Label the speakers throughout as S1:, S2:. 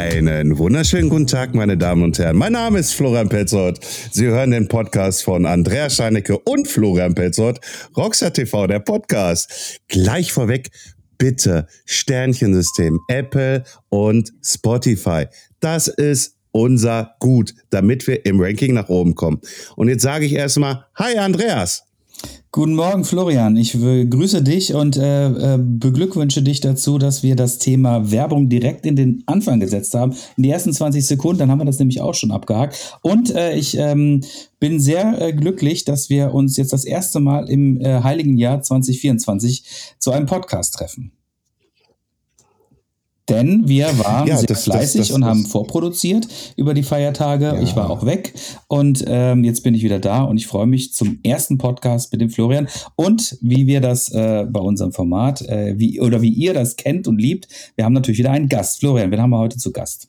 S1: Einen wunderschönen guten Tag, meine Damen und Herren. Mein Name ist Florian Petzold. Sie hören den Podcast von Andreas Steinecke und Florian Petzold. Rockstar TV, der Podcast. Gleich vorweg, bitte Sternchensystem, Apple und Spotify. Das ist unser Gut, damit wir im Ranking nach oben kommen. Und jetzt sage ich erstmal, hi Andreas.
S2: Guten Morgen, Florian. Ich grüße dich und äh, äh, beglückwünsche dich dazu, dass wir das Thema Werbung direkt in den Anfang gesetzt haben. In die ersten 20 Sekunden, dann haben wir das nämlich auch schon abgehakt. Und äh, ich ähm, bin sehr äh, glücklich, dass wir uns jetzt das erste Mal im äh, heiligen Jahr 2024 zu einem Podcast treffen. Denn wir waren ja, sehr das, fleißig das, das, und haben vorproduziert über die Feiertage. Ja. Ich war auch weg und ähm, jetzt bin ich wieder da und ich freue mich zum ersten Podcast mit dem Florian und wie wir das äh, bei unserem Format, äh, wie oder wie ihr das kennt und liebt. Wir haben natürlich wieder einen Gast. Florian, wen haben wir heute zu Gast?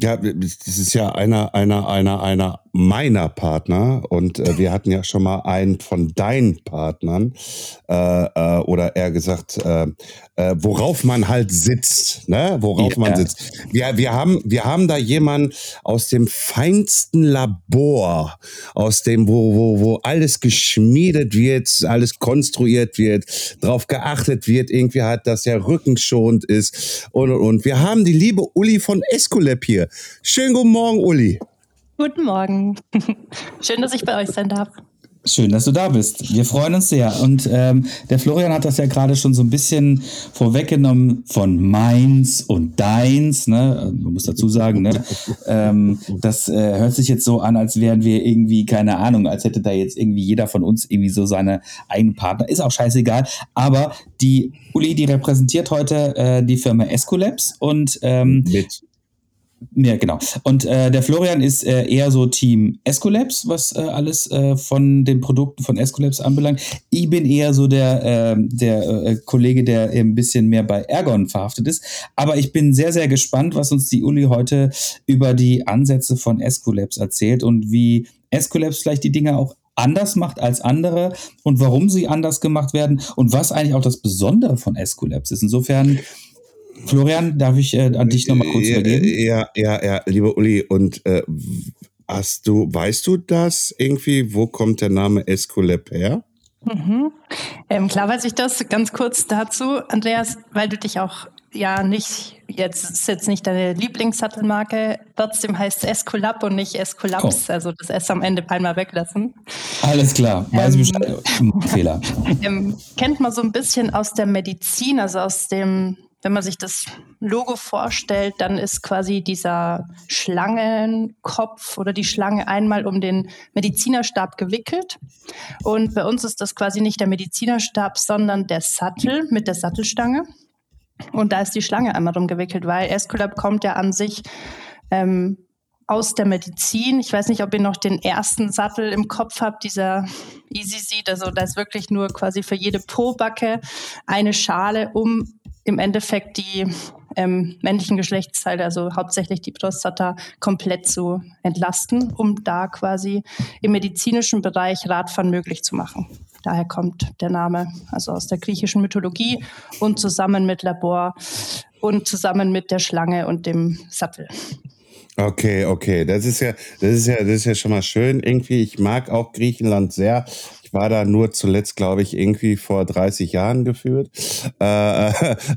S1: Ja, das ist ja einer, einer, einer, einer meiner Partner und äh, wir hatten ja schon mal einen von deinen Partnern äh, äh, oder eher gesagt, äh, äh, worauf man halt sitzt, ne? Worauf ja. man sitzt. Wir, wir haben, wir haben da jemanden aus dem feinsten Labor, aus dem, wo, wo, wo alles geschmiedet wird, alles konstruiert wird, drauf geachtet wird, irgendwie halt, dass der Rücken schonend ist und und und. Wir haben die liebe Uli von Escolab hier. Schönen guten Morgen, Uli.
S3: Guten Morgen. Schön, dass ich bei euch sein darf.
S2: Schön, dass du da bist. Wir freuen uns sehr. Und ähm, der Florian hat das ja gerade schon so ein bisschen vorweggenommen von meins und deins. Ne? Man muss dazu sagen, ne? ähm, das äh, hört sich jetzt so an, als wären wir irgendwie, keine Ahnung, als hätte da jetzt irgendwie jeder von uns irgendwie so seine eigenen Partner. Ist auch scheißegal. Aber die Uli, die repräsentiert heute äh, die Firma Escolabs und ähm, mit ja, genau. Und äh, der Florian ist äh, eher so Team Escolabs, was äh, alles äh, von den Produkten von Escolabs anbelangt. Ich bin eher so der, äh, der äh, Kollege, der ein bisschen mehr bei Ergon verhaftet ist. Aber ich bin sehr, sehr gespannt, was uns die Uli heute über die Ansätze von Escolabs erzählt und wie Escolabs vielleicht die Dinge auch anders macht als andere und warum sie anders gemacht werden und was eigentlich auch das Besondere von Escolabs ist. Insofern Florian, darf ich äh, an dich nochmal kurz übergeben?
S1: Ja, ja, ja, lieber Uli, und äh, hast du, weißt du das irgendwie, wo kommt der Name Escolab her?
S3: Mhm. Ähm, klar weiß ich das. Ganz kurz dazu, Andreas, weil du dich auch ja nicht, jetzt ist jetzt nicht deine Lieblingssattelmarke, trotzdem heißt es Escolab und nicht Escolaps, oh. also das S am Ende einmal weglassen.
S2: Alles klar, weiß ähm, Bescheid. Fehler.
S3: Ähm, kennt man so ein bisschen aus der Medizin, also aus dem wenn man sich das Logo vorstellt, dann ist quasi dieser Schlangenkopf oder die Schlange einmal um den Medizinerstab gewickelt. Und bei uns ist das quasi nicht der Medizinerstab, sondern der Sattel mit der Sattelstange. Und da ist die Schlange einmal drum gewickelt, weil Esculap kommt ja an sich ähm, aus der Medizin. Ich weiß nicht, ob ihr noch den ersten Sattel im Kopf habt, dieser Easy Seat. Also da ist wirklich nur quasi für jede Pobacke eine Schale, um im Endeffekt die ähm, männlichen Geschlechtsteile, also hauptsächlich die Prostata, komplett zu entlasten, um da quasi im medizinischen Bereich Radfahren möglich zu machen. Daher kommt der Name, also aus der griechischen Mythologie und zusammen mit Labor und zusammen mit der Schlange und dem Sattel.
S1: Okay, okay, das ist ja, das ist ja, das ist ja schon mal schön. Irgendwie, ich mag auch Griechenland sehr. Ich war da nur zuletzt, glaube ich, irgendwie vor 30 Jahren geführt. Äh,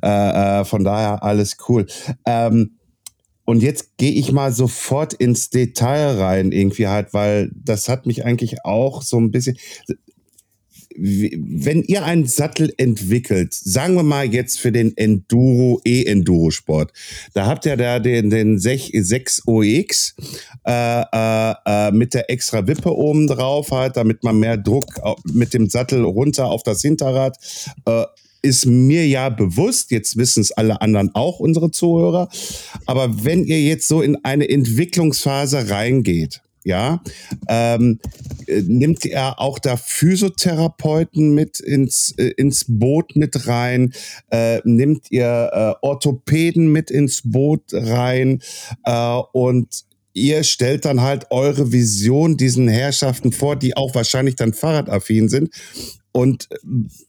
S1: äh, äh, von daher alles cool. Ähm, und jetzt gehe ich mal sofort ins Detail rein, irgendwie halt, weil das hat mich eigentlich auch so ein bisschen wenn ihr einen Sattel entwickelt, sagen wir mal jetzt für den Enduro, E-Enduro-Sport, da habt ihr da den, den 6 OX äh, äh, äh, mit der extra Wippe oben drauf halt, damit man mehr Druck mit dem Sattel runter auf das Hinterrad äh, ist mir ja bewusst, jetzt wissen es alle anderen auch, unsere Zuhörer, aber wenn ihr jetzt so in eine Entwicklungsphase reingeht, ja, ähm, äh, nimmt er auch da Physiotherapeuten mit ins, äh, ins Boot mit rein, äh, nimmt ihr äh, Orthopäden mit ins Boot rein äh, und ihr stellt dann halt eure Vision diesen Herrschaften vor, die auch wahrscheinlich dann fahrradaffin sind und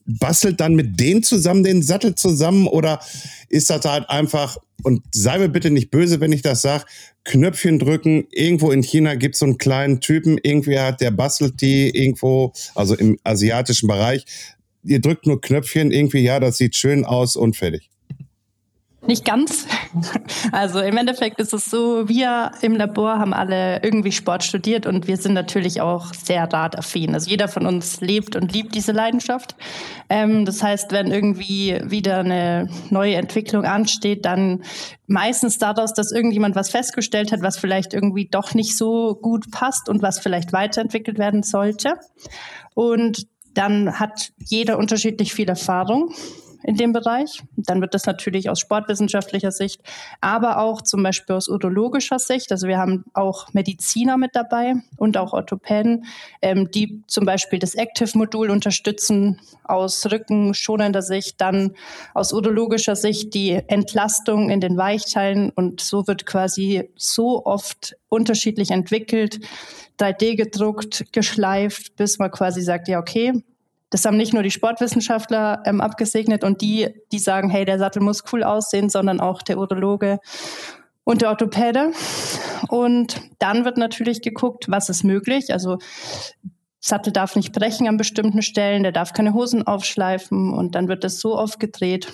S1: bastelt dann mit denen zusammen den Sattel zusammen oder ist das halt einfach, und sei mir bitte nicht böse, wenn ich das sage, Knöpfchen drücken, irgendwo in China gibt es so einen kleinen Typen, irgendwie hat der bastelt die irgendwo, also im asiatischen Bereich, ihr drückt nur Knöpfchen, irgendwie, ja, das sieht schön aus und fertig.
S3: Nicht ganz. Also im Endeffekt ist es so, wir im Labor haben alle irgendwie Sport studiert und wir sind natürlich auch sehr radaffin. Also jeder von uns lebt und liebt diese Leidenschaft. Ähm, das heißt, wenn irgendwie wieder eine neue Entwicklung ansteht, dann meistens daraus, dass irgendjemand was festgestellt hat, was vielleicht irgendwie doch nicht so gut passt und was vielleicht weiterentwickelt werden sollte. Und dann hat jeder unterschiedlich viel Erfahrung in dem Bereich. Dann wird das natürlich aus sportwissenschaftlicher Sicht, aber auch zum Beispiel aus urologischer Sicht. Also wir haben auch Mediziner mit dabei und auch Orthopäden, ähm, die zum Beispiel das Active-Modul unterstützen aus rückenschonender Sicht, dann aus urologischer Sicht die Entlastung in den Weichteilen und so wird quasi so oft unterschiedlich entwickelt, 3D gedruckt, geschleift, bis man quasi sagt, ja, okay, das haben nicht nur die Sportwissenschaftler ähm, abgesegnet und die, die sagen, hey, der Sattel muss cool aussehen, sondern auch der Urologe und der Orthopäde. Und dann wird natürlich geguckt, was ist möglich. Also Sattel darf nicht brechen an bestimmten Stellen, der darf keine Hosen aufschleifen und dann wird das so oft gedreht,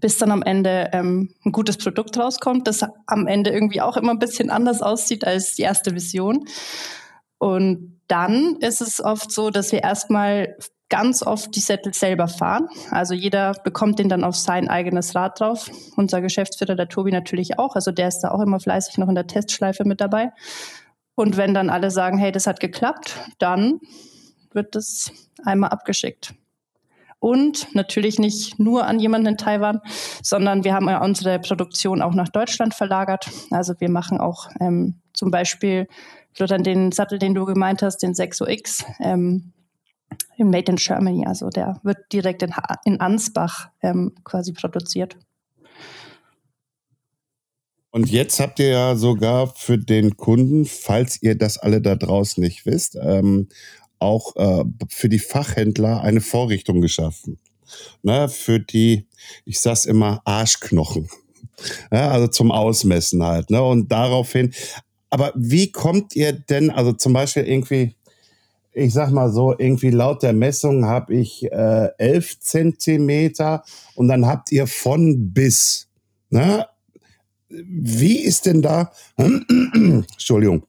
S3: bis dann am Ende ähm, ein gutes Produkt rauskommt, das am Ende irgendwie auch immer ein bisschen anders aussieht als die erste Vision. Und dann ist es oft so, dass wir erstmal ganz oft die Sättel selber fahren. Also jeder bekommt den dann auf sein eigenes Rad drauf. Unser Geschäftsführer, der Tobi, natürlich auch. Also der ist da auch immer fleißig noch in der Testschleife mit dabei. Und wenn dann alle sagen, hey, das hat geklappt, dann wird das einmal abgeschickt. Und natürlich nicht nur an jemanden in Taiwan, sondern wir haben ja unsere Produktion auch nach Deutschland verlagert. Also wir machen auch ähm, zum Beispiel, Florian, den Sattel, den du gemeint hast, den 6OX, ähm, in Made in Germany. Also der wird direkt in, in Ansbach ähm, quasi produziert.
S1: Und jetzt habt ihr ja sogar für den Kunden, falls ihr das alle da draußen nicht wisst, ähm, auch äh, für die Fachhändler eine Vorrichtung geschaffen. Ne, für die, ich sag's immer, Arschknochen. Ja, also zum Ausmessen halt. Ne? Und daraufhin, aber wie kommt ihr denn, also zum Beispiel irgendwie, ich sag mal so, irgendwie laut der Messung habe ich äh, 11 Zentimeter und dann habt ihr von bis. Ne? Wie ist denn da, Entschuldigung,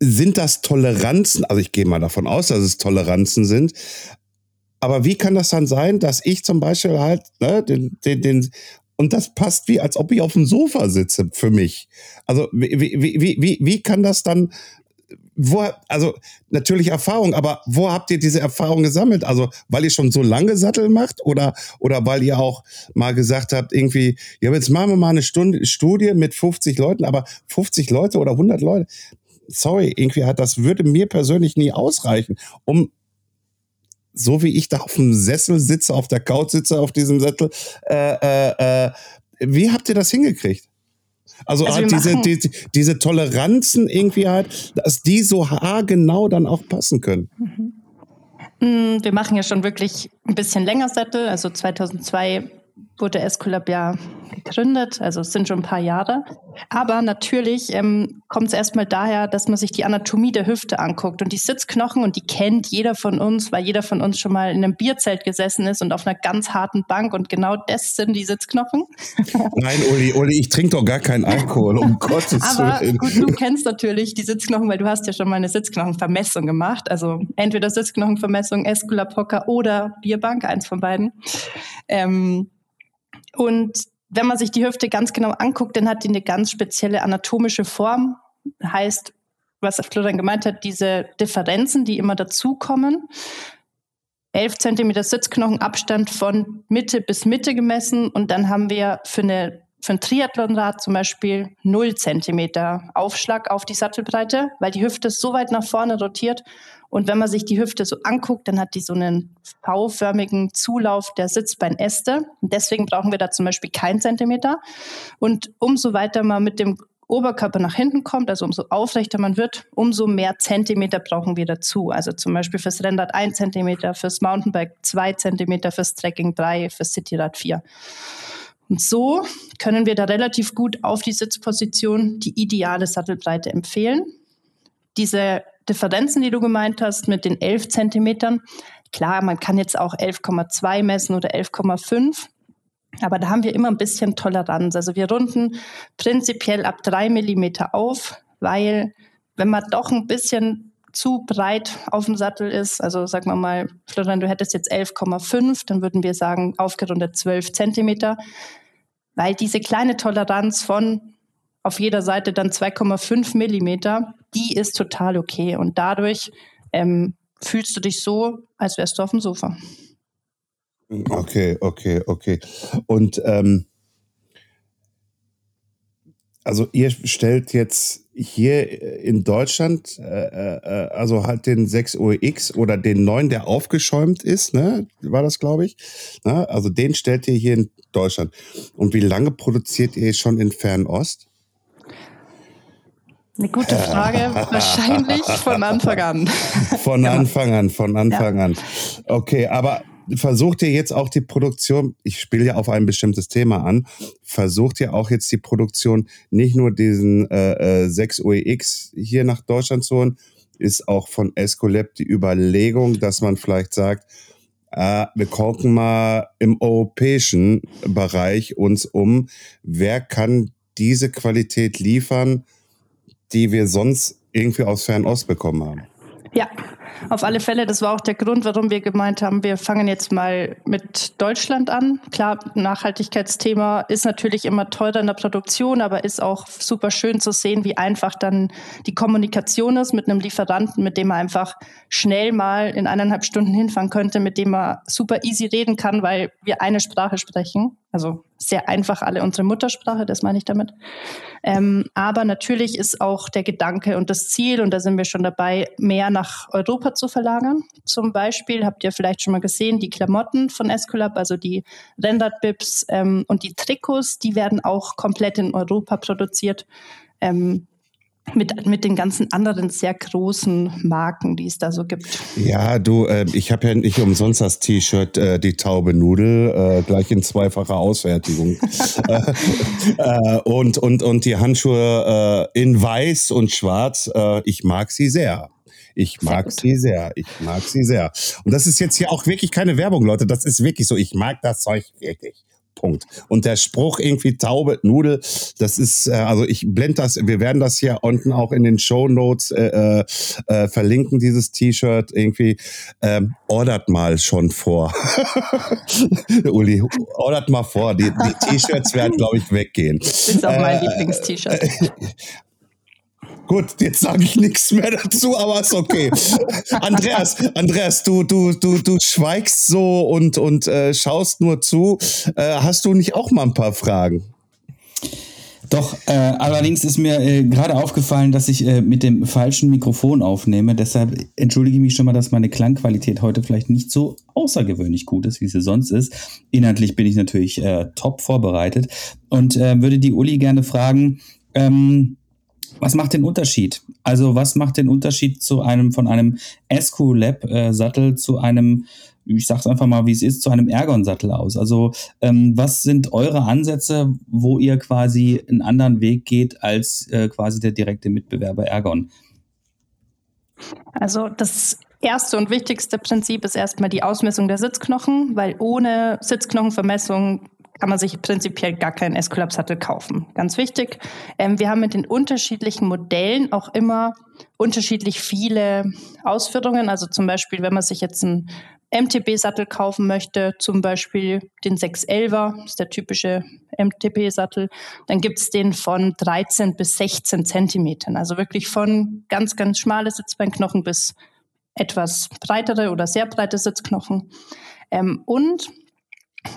S1: sind das Toleranzen? Also ich gehe mal davon aus, dass es Toleranzen sind. Aber wie kann das dann sein, dass ich zum Beispiel halt ne, den, den, den und das passt wie, als ob ich auf dem Sofa sitze für mich. Also wie, wie, wie, wie, wie kann das dann wo, also natürlich Erfahrung, aber wo habt ihr diese Erfahrung gesammelt? Also weil ihr schon so lange Sattel macht oder oder weil ihr auch mal gesagt habt, irgendwie, ja, jetzt machen wir mal eine Stunde Studie mit 50 Leuten, aber 50 Leute oder 100 Leute, sorry, irgendwie hat das würde mir persönlich nie ausreichen, um so wie ich da auf dem Sessel sitze, auf der Couch sitze, auf diesem Sattel, äh, äh, äh, wie habt ihr das hingekriegt? Also, also halt diese, die, diese Toleranzen irgendwie halt, dass die so haargenau dann auch passen können. Mhm.
S3: Mm, wir machen ja schon wirklich ein bisschen länger Sättel. Also 2002 wurde Esculap ja gegründet, also es sind schon ein paar Jahre. Aber natürlich ähm, kommt es erstmal daher, dass man sich die Anatomie der Hüfte anguckt und die Sitzknochen und die kennt jeder von uns, weil jeder von uns schon mal in einem Bierzelt gesessen ist und auf einer ganz harten Bank und genau das sind die Sitzknochen.
S1: Nein, Uli, Uli, ich trinke doch gar keinen Alkohol, um Gottes
S3: Aber Willen. gut, du kennst natürlich die Sitzknochen, weil du hast ja schon mal eine Sitzknochenvermessung gemacht. Also entweder Sitzknochenvermessung, Esculap Hocker oder Bierbank, eins von beiden. Ähm, und wenn man sich die Hüfte ganz genau anguckt, dann hat die eine ganz spezielle anatomische Form. Heißt, was Florian gemeint hat, diese Differenzen, die immer dazukommen. 11 cm Sitzknochenabstand von Mitte bis Mitte gemessen und dann haben wir für eine für ein Triathlonrad zum Beispiel 0 Zentimeter Aufschlag auf die Sattelbreite, weil die Hüfte so weit nach vorne rotiert. Und wenn man sich die Hüfte so anguckt, dann hat die so einen V-förmigen Zulauf der Sitzbeinäste. Und deswegen brauchen wir da zum Beispiel keinen Zentimeter. Und umso weiter man mit dem Oberkörper nach hinten kommt, also umso aufrechter man wird, umso mehr Zentimeter brauchen wir dazu. Also zum Beispiel fürs Rennrad 1 Zentimeter, fürs Mountainbike 2 Zentimeter, fürs Trekking 3, fürs Cityrad 4. Und so können wir da relativ gut auf die Sitzposition die ideale Sattelbreite empfehlen. Diese Differenzen, die du gemeint hast mit den 11 Zentimetern, klar, man kann jetzt auch 11,2 messen oder 11,5. Aber da haben wir immer ein bisschen Toleranz. Also wir runden prinzipiell ab 3 Millimeter auf, weil wenn man doch ein bisschen zu breit auf dem Sattel ist, also sagen wir mal, Florian, du hättest jetzt 11,5, dann würden wir sagen, aufgerundet 12 Zentimeter, weil diese kleine Toleranz von auf jeder Seite dann 2,5 Millimeter, die ist total okay und dadurch ähm, fühlst du dich so, als wärst du auf dem Sofa.
S1: Okay, okay, okay. Und ähm, also ihr stellt jetzt hier in Deutschland, äh, äh, also halt den 6 OX oder den 9, der aufgeschäumt ist, ne? War das, glaube ich. Ne? Also den stellt ihr hier in Deutschland. Und wie lange produziert ihr schon in Fernost?
S3: Eine gute Frage. Wahrscheinlich von Anfang an.
S1: Von Anfang an, von Anfang ja. an. Okay, aber versucht ihr jetzt auch die Produktion, ich spiele ja auf ein bestimmtes Thema an, versucht ihr auch jetzt die Produktion nicht nur diesen äh, äh, 6 OEX hier nach Deutschland zu holen, ist auch von Escolab die Überlegung, dass man vielleicht sagt, äh, wir gucken mal im europäischen Bereich uns um, wer kann diese Qualität liefern, die wir sonst irgendwie aus Fernost bekommen haben.
S3: Ja, auf alle Fälle, das war auch der Grund, warum wir gemeint haben, wir fangen jetzt mal mit Deutschland an. Klar, Nachhaltigkeitsthema ist natürlich immer teurer in der Produktion, aber ist auch super schön zu sehen, wie einfach dann die Kommunikation ist mit einem Lieferanten, mit dem man einfach schnell mal in eineinhalb Stunden hinfahren könnte, mit dem man super easy reden kann, weil wir eine Sprache sprechen. Also sehr einfach alle unsere Muttersprache, das meine ich damit. Ähm, aber natürlich ist auch der Gedanke und das Ziel, und da sind wir schon dabei, mehr nach Europa zu verlagern. Zum Beispiel habt ihr vielleicht schon mal gesehen, die Klamotten von Escolab, also die Renderbibs ähm, und die Trikots, die werden auch komplett in Europa produziert. Ähm, mit, mit den ganzen anderen sehr großen Marken, die es da so gibt.
S1: Ja, du, äh, ich habe ja nicht umsonst das T-Shirt äh, Die Taube Nudel, äh, gleich in zweifacher Ausfertigung. Äh, äh, und, und, und die Handschuhe äh, in weiß und schwarz, ich mag sie sehr. Ich mag sie sehr. Ich mag sie sehr. Und das ist jetzt hier auch wirklich keine Werbung, Leute. Das ist wirklich so. Ich mag das Zeug wirklich. Punkt. Und der Spruch irgendwie Taube, Nudel, das ist, äh, also ich blende das, wir werden das hier unten auch in den Show Notes äh, äh, äh verlinken, dieses T-Shirt irgendwie. Ähm, ordert mal schon vor. Uli, ordert mal vor. Die, die T-Shirts werden, glaube ich, weggehen.
S3: Das ist auch mein äh, Lieblings-T-Shirt.
S1: Gut, jetzt sage ich nichts mehr dazu, aber ist okay. Andreas, Andreas, du, du, du, du schweigst so und, und äh, schaust nur zu. Äh, hast du nicht auch mal ein paar Fragen?
S2: Doch, äh, allerdings ist mir äh, gerade aufgefallen, dass ich äh, mit dem falschen Mikrofon aufnehme. Deshalb entschuldige ich mich schon mal, dass meine Klangqualität heute vielleicht nicht so außergewöhnlich gut ist, wie sie sonst ist. Inhaltlich bin ich natürlich äh, top vorbereitet und äh, würde die Uli gerne fragen, ähm, was macht den Unterschied? Also was macht den Unterschied zu einem von einem Escu Lab äh, Sattel zu einem, ich sag's einfach mal, wie es ist, zu einem Ergon Sattel aus? Also ähm, was sind eure Ansätze, wo ihr quasi einen anderen Weg geht als äh, quasi der direkte Mitbewerber Ergon?
S3: Also das erste und wichtigste Prinzip ist erstmal die Ausmessung der Sitzknochen, weil ohne Sitzknochenvermessung kann man sich prinzipiell gar keinen Esculap-Sattel kaufen. Ganz wichtig. Ähm, wir haben mit den unterschiedlichen Modellen auch immer unterschiedlich viele Ausführungen. Also zum Beispiel, wenn man sich jetzt einen MTB-Sattel kaufen möchte, zum Beispiel den 611er, das ist der typische MTB-Sattel, dann gibt es den von 13 bis 16 Zentimetern. Also wirklich von ganz, ganz schmale Sitzbeinknochen bis etwas breitere oder sehr breite Sitzknochen. Ähm, und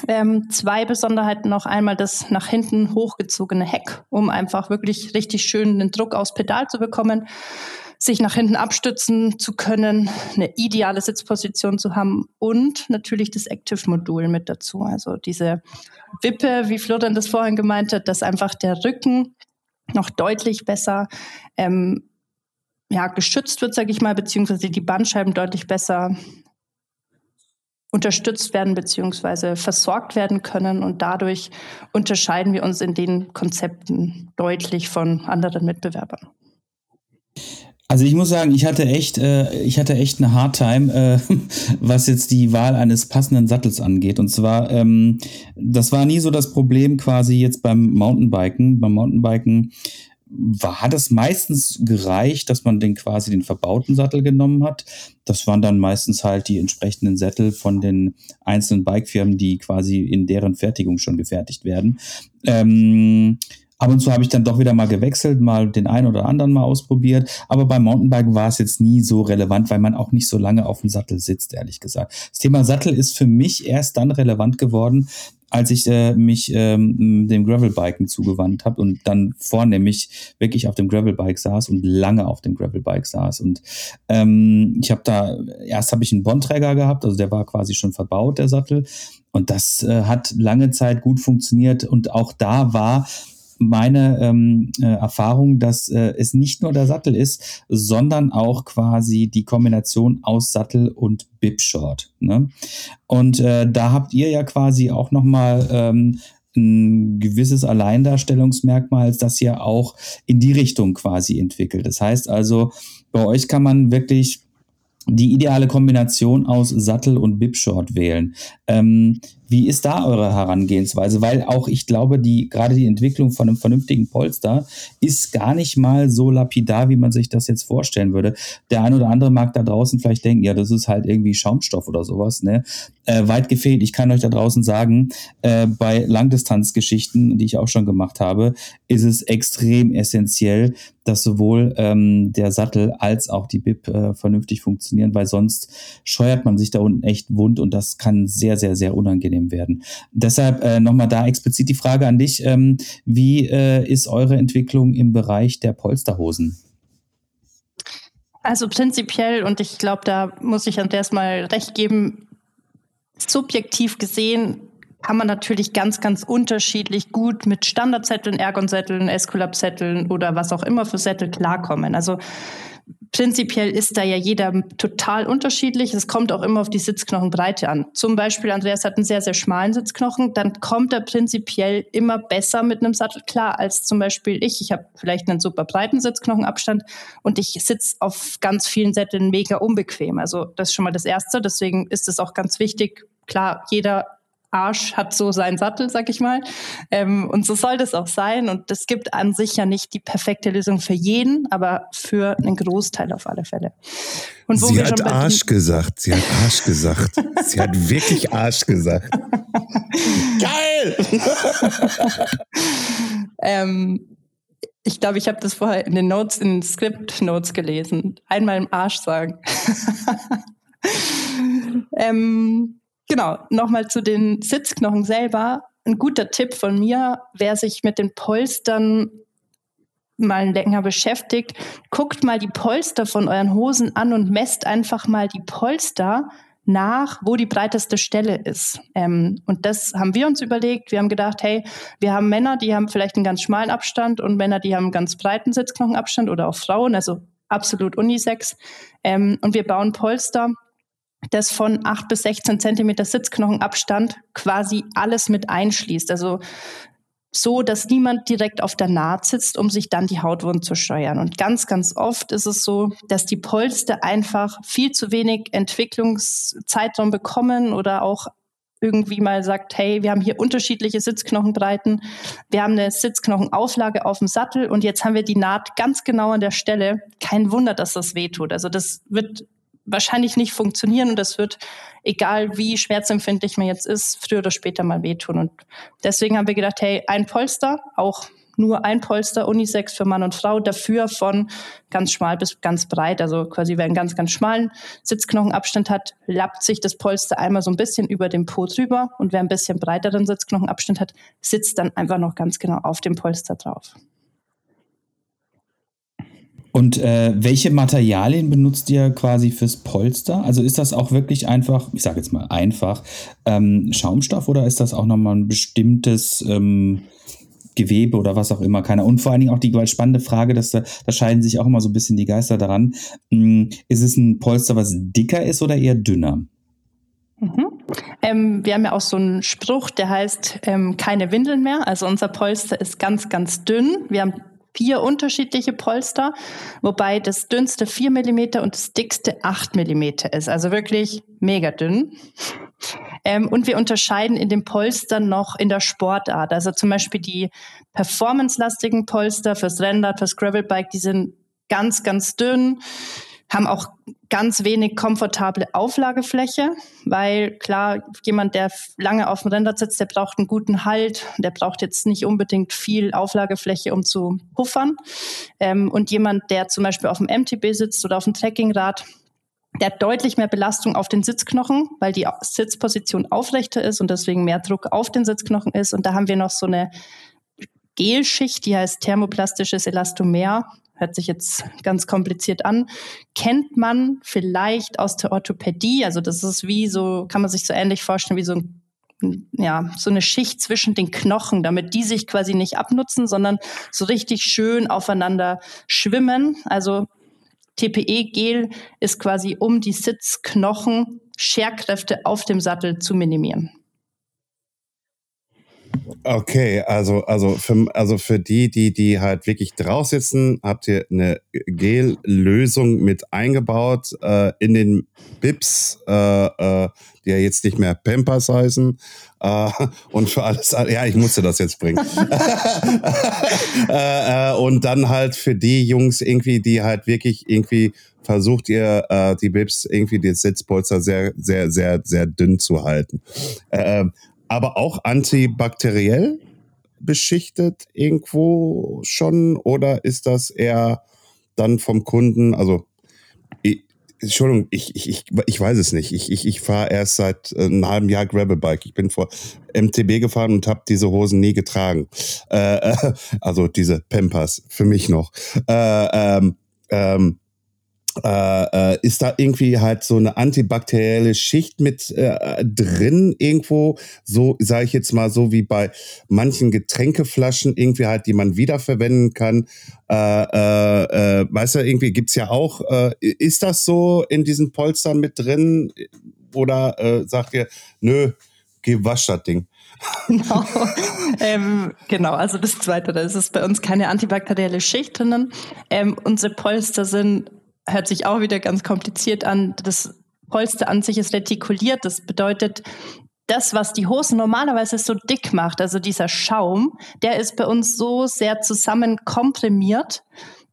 S3: Ähm, zwei Besonderheiten noch einmal das nach hinten hochgezogene Heck, um einfach wirklich richtig schön den Druck aufs Pedal zu bekommen, sich nach hinten abstützen zu können, eine ideale Sitzposition zu haben und natürlich das Active-Modul mit dazu. Also diese Wippe, wie Florian das vorhin gemeint hat, dass einfach der Rücken noch deutlich besser ähm, ja, geschützt wird, sage ich mal, beziehungsweise die Bandscheiben deutlich besser unterstützt werden beziehungsweise versorgt werden können. Und dadurch unterscheiden wir uns in den Konzepten deutlich von anderen Mitbewerbern.
S2: Also ich muss sagen, ich hatte echt, äh, ich hatte echt eine Hardtime, äh, was jetzt die Wahl eines passenden Sattels angeht. Und zwar, ähm, das war nie so das Problem quasi jetzt beim Mountainbiken. Beim Mountainbiken war, hat es meistens gereicht, dass man den quasi den verbauten Sattel genommen hat. Das waren dann meistens halt die entsprechenden Sättel von den einzelnen Bikefirmen, die quasi in deren Fertigung schon gefertigt werden. Ähm, Ab und zu habe ich dann doch wieder mal gewechselt, mal den einen oder anderen mal ausprobiert. Aber beim Mountainbiken war es jetzt nie so relevant, weil man auch nicht so lange auf dem Sattel sitzt, ehrlich gesagt. Das Thema Sattel ist für mich erst dann relevant geworden, als ich äh, mich ähm, dem Gravelbiken zugewandt habe und dann vornehmlich wirklich auf dem Gravelbike saß und lange auf dem Gravelbike saß. Und ähm, ich habe da, erst habe ich einen Bondträger gehabt, also der war quasi schon verbaut, der Sattel. Und das äh, hat lange Zeit gut funktioniert. Und auch da war meine ähm, äh, Erfahrung, dass äh, es nicht nur der Sattel ist, sondern auch quasi die Kombination aus Sattel und Bib-Short. Ne? Und äh, da habt ihr ja quasi auch nochmal ähm, ein gewisses Alleindarstellungsmerkmal, das ihr auch in die Richtung quasi entwickelt. Das heißt also, bei euch kann man wirklich die ideale Kombination aus Sattel und Bib-Short wählen. Ähm, wie ist da eure Herangehensweise? Weil auch ich glaube, die, gerade die Entwicklung von einem vernünftigen Polster ist gar nicht mal so lapidar, wie man sich das jetzt vorstellen würde. Der ein oder andere mag da draußen vielleicht denken, ja, das ist halt irgendwie Schaumstoff oder sowas, ne? Äh, weit gefehlt. Ich kann euch da draußen sagen, äh, bei Langdistanzgeschichten, die ich auch schon gemacht habe, ist es extrem essentiell, dass sowohl ähm, der Sattel als auch die Bib äh, vernünftig funktionieren, weil sonst scheuert man sich da unten echt wund und das kann sehr, sehr, sehr unangenehm wahrgenommen werden. Deshalb äh, nochmal da explizit die Frage an dich. Ähm, wie äh, ist eure Entwicklung im Bereich der Polsterhosen?
S3: Also prinzipiell, und ich glaube, da muss ich Andreas mal recht geben, subjektiv gesehen kann man natürlich ganz, ganz unterschiedlich gut mit Standardzetteln, Ergon-Sätteln, Esculap-Sätteln oder was auch immer für Sättel klarkommen. Also prinzipiell ist da ja jeder total unterschiedlich. Es kommt auch immer auf die Sitzknochenbreite an. Zum Beispiel, Andreas hat einen sehr, sehr schmalen Sitzknochen, dann kommt er prinzipiell immer besser mit einem Sattel klar als zum Beispiel ich. Ich habe vielleicht einen super breiten Sitzknochenabstand und ich sitze auf ganz vielen Sätteln mega unbequem. Also das ist schon mal das Erste. Deswegen ist es auch ganz wichtig. Klar, jeder Arsch hat so seinen Sattel, sag ich mal. Ähm, und so soll das auch sein. Und es gibt an sich ja nicht die perfekte Lösung für jeden, aber für einen Großteil auf alle Fälle.
S1: Und sie hat Arsch gesagt. Sie hat Arsch gesagt. sie hat wirklich Arsch gesagt. Geil!
S3: ähm, ich glaube, ich habe das vorher in den Notes, in den Script-Notes gelesen. Einmal im Arsch sagen. ähm, Genau, nochmal zu den Sitzknochen selber. Ein guter Tipp von mir, wer sich mit den Polstern mal länger beschäftigt, guckt mal die Polster von euren Hosen an und messt einfach mal die Polster nach, wo die breiteste Stelle ist. Ähm, und das haben wir uns überlegt. Wir haben gedacht, hey, wir haben Männer, die haben vielleicht einen ganz schmalen Abstand und Männer, die haben einen ganz breiten Sitzknochenabstand oder auch Frauen, also absolut unisex. Ähm, und wir bauen Polster, das von 8 bis 16 Zentimeter Sitzknochenabstand quasi alles mit einschließt. Also so, dass niemand direkt auf der Naht sitzt, um sich dann die Hautwunden zu steuern. Und ganz, ganz oft ist es so, dass die Polster einfach viel zu wenig Entwicklungszeitraum bekommen oder auch irgendwie mal sagt, hey, wir haben hier unterschiedliche Sitzknochenbreiten, wir haben eine Sitzknochenauflage auf dem Sattel und jetzt haben wir die Naht ganz genau an der Stelle. Kein Wunder, dass das wehtut. Also das wird wahrscheinlich nicht funktionieren und das wird, egal wie schmerzempfindlich man jetzt ist, früher oder später mal wehtun. Und deswegen haben wir gedacht, hey, ein Polster, auch nur ein Polster, Unisex für Mann und Frau, dafür von ganz schmal bis ganz breit. Also quasi wer einen ganz, ganz schmalen Sitzknochenabstand hat, lappt sich das Polster einmal so ein bisschen über dem Po drüber und wer ein bisschen breiteren Sitzknochenabstand hat, sitzt dann einfach noch ganz genau auf dem Polster drauf.
S2: Und äh, welche Materialien benutzt ihr quasi fürs Polster? Also ist das auch wirklich einfach, ich sage jetzt mal einfach, ähm, Schaumstoff oder ist das auch nochmal ein bestimmtes ähm, Gewebe oder was auch immer? Keiner. Und vor allen Dingen auch die spannende Frage, dass da, da scheiden sich auch immer so ein bisschen die Geister daran. Hm, ist es ein Polster, was dicker ist oder eher dünner?
S3: Mhm. Ähm, wir haben ja auch so einen Spruch, der heißt ähm, keine Windeln mehr. Also unser Polster ist ganz, ganz dünn. Wir haben vier unterschiedliche Polster, wobei das dünnste 4 mm und das dickste 8 mm ist. Also wirklich mega dünn. Ähm, und wir unterscheiden in den Polstern noch in der Sportart. Also zum Beispiel die performance-lastigen Polster fürs Rennrad, fürs Gravelbike, die sind ganz, ganz dünn haben auch ganz wenig komfortable Auflagefläche, weil klar, jemand, der lange auf dem Rennrad sitzt, der braucht einen guten Halt, der braucht jetzt nicht unbedingt viel Auflagefläche, um zu puffern. Ähm, und jemand, der zum Beispiel auf dem MTB sitzt oder auf dem Trekkingrad, der hat deutlich mehr Belastung auf den Sitzknochen, weil die Sitzposition aufrechter ist und deswegen mehr Druck auf den Sitzknochen ist. Und da haben wir noch so eine Gelschicht, die heißt thermoplastisches Elastomer hört sich jetzt ganz kompliziert an, kennt man vielleicht aus der Orthopädie. Also das ist wie so, kann man sich so ähnlich vorstellen wie so ein ja, so eine Schicht zwischen den Knochen, damit die sich quasi nicht abnutzen, sondern so richtig schön aufeinander schwimmen. Also TPE-Gel ist quasi um die Sitzknochen Scherkräfte auf dem Sattel zu minimieren.
S1: Okay, also, also, für, also für die, die, die halt wirklich drauf sitzen, habt ihr eine Gel-Lösung mit eingebaut äh, in den Bips, äh, äh, die ja jetzt nicht mehr Pampers heißen. Äh, und für alles, ja, ich musste das jetzt bringen. Äh, äh, und dann halt für die Jungs irgendwie, die halt wirklich irgendwie versucht ihr äh, die Bips irgendwie die Sitzpolster sehr, sehr, sehr, sehr dünn zu halten. Äh, aber auch antibakteriell beschichtet irgendwo schon oder ist das eher dann vom Kunden, also ich, Entschuldigung, ich, ich, ich, ich weiß es nicht. Ich, ich, ich fahre erst seit äh, einem halben Jahr Gravelbike. Ich bin vor MTB gefahren und habe diese Hosen nie getragen. Äh, also diese Pampers für mich noch. Äh, ähm, ähm, äh, äh, ist da irgendwie halt so eine antibakterielle Schicht mit äh, drin irgendwo, so sage ich jetzt mal so wie bei manchen Getränkeflaschen irgendwie halt, die man wiederverwenden kann. Äh, äh, äh, weißt du, irgendwie gibt's ja auch, äh, ist das so in diesen Polstern mit drin oder sagt ihr, nö, geh wasch das Ding?
S3: Genau. ähm, genau, also das Zweite, da ist es bei uns keine antibakterielle Schicht drinnen. Ähm, unsere Polster sind hört sich auch wieder ganz kompliziert an. Das Polster an sich ist retikuliert. Das bedeutet, das, was die Hose normalerweise so dick macht, also dieser Schaum, der ist bei uns so sehr zusammen komprimiert,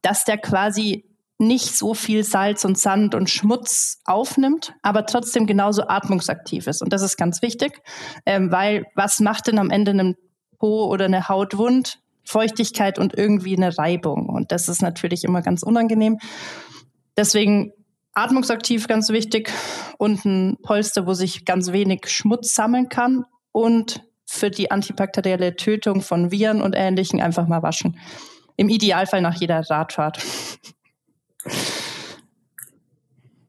S3: dass der quasi nicht so viel Salz und Sand und Schmutz aufnimmt, aber trotzdem genauso atmungsaktiv ist. Und das ist ganz wichtig, ähm, weil was macht denn am Ende einem Po oder eine Haut wund? Feuchtigkeit und irgendwie eine Reibung. Und das ist natürlich immer ganz unangenehm. Deswegen atmungsaktiv ganz wichtig und ein Polster, wo sich ganz wenig Schmutz sammeln kann und für die antibakterielle Tötung von Viren und Ähnlichen einfach mal waschen. Im Idealfall nach jeder Radfahrt.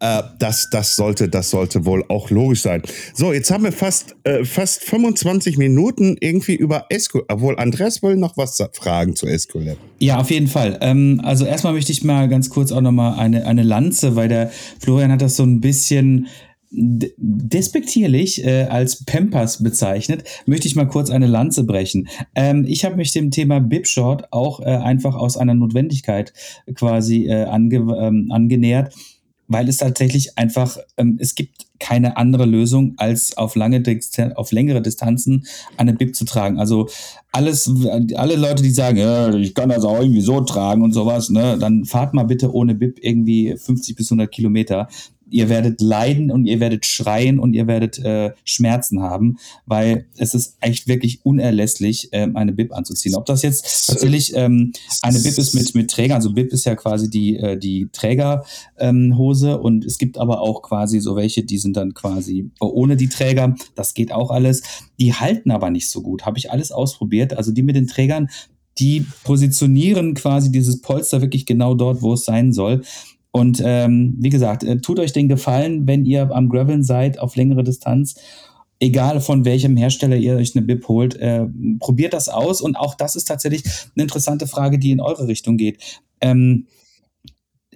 S1: Äh, das, das, sollte, das sollte wohl auch logisch sein. So, jetzt haben wir fast, äh, fast 25 Minuten irgendwie über Esco. Obwohl, Andreas will noch was fragen zu Escolab.
S2: Ja, auf jeden Fall. Ähm, also erstmal möchte ich mal ganz kurz auch nochmal eine, eine Lanze, weil der Florian hat das so ein bisschen despektierlich äh, als Pampers bezeichnet, möchte ich mal kurz eine Lanze brechen. Ähm, ich habe mich dem Thema Bipshort auch äh, einfach aus einer Notwendigkeit quasi äh, ange, ähm, angenähert weil es tatsächlich einfach, ähm, es gibt keine andere Lösung, als auf lange auf längere Distanzen eine Bib zu tragen. Also alles, alle Leute, die sagen, ja, ich kann das auch irgendwie so tragen und sowas, ne, dann fahrt mal bitte ohne Bib irgendwie 50 bis 100 Kilometer. Ihr werdet leiden und ihr werdet schreien und ihr werdet äh, Schmerzen haben, weil es ist echt wirklich unerlässlich, ähm, eine Bib anzuziehen. Ob das jetzt tatsächlich ähm, eine Bib ist mit, mit Träger, also Bib ist ja quasi die, äh, die Trägerhose ähm, und es gibt aber auch quasi so welche, die sind dann quasi ohne die Träger, das geht auch alles. Die halten aber nicht so gut, habe ich alles ausprobiert. Also die mit den Trägern, die positionieren quasi dieses Polster wirklich genau dort, wo es sein soll. Und ähm, wie gesagt, äh, tut euch den Gefallen, wenn ihr am Graveln seid auf längere Distanz, egal von welchem Hersteller ihr euch eine Bib holt, äh, probiert das aus. Und auch das ist tatsächlich eine interessante Frage, die in eure Richtung geht. Ähm,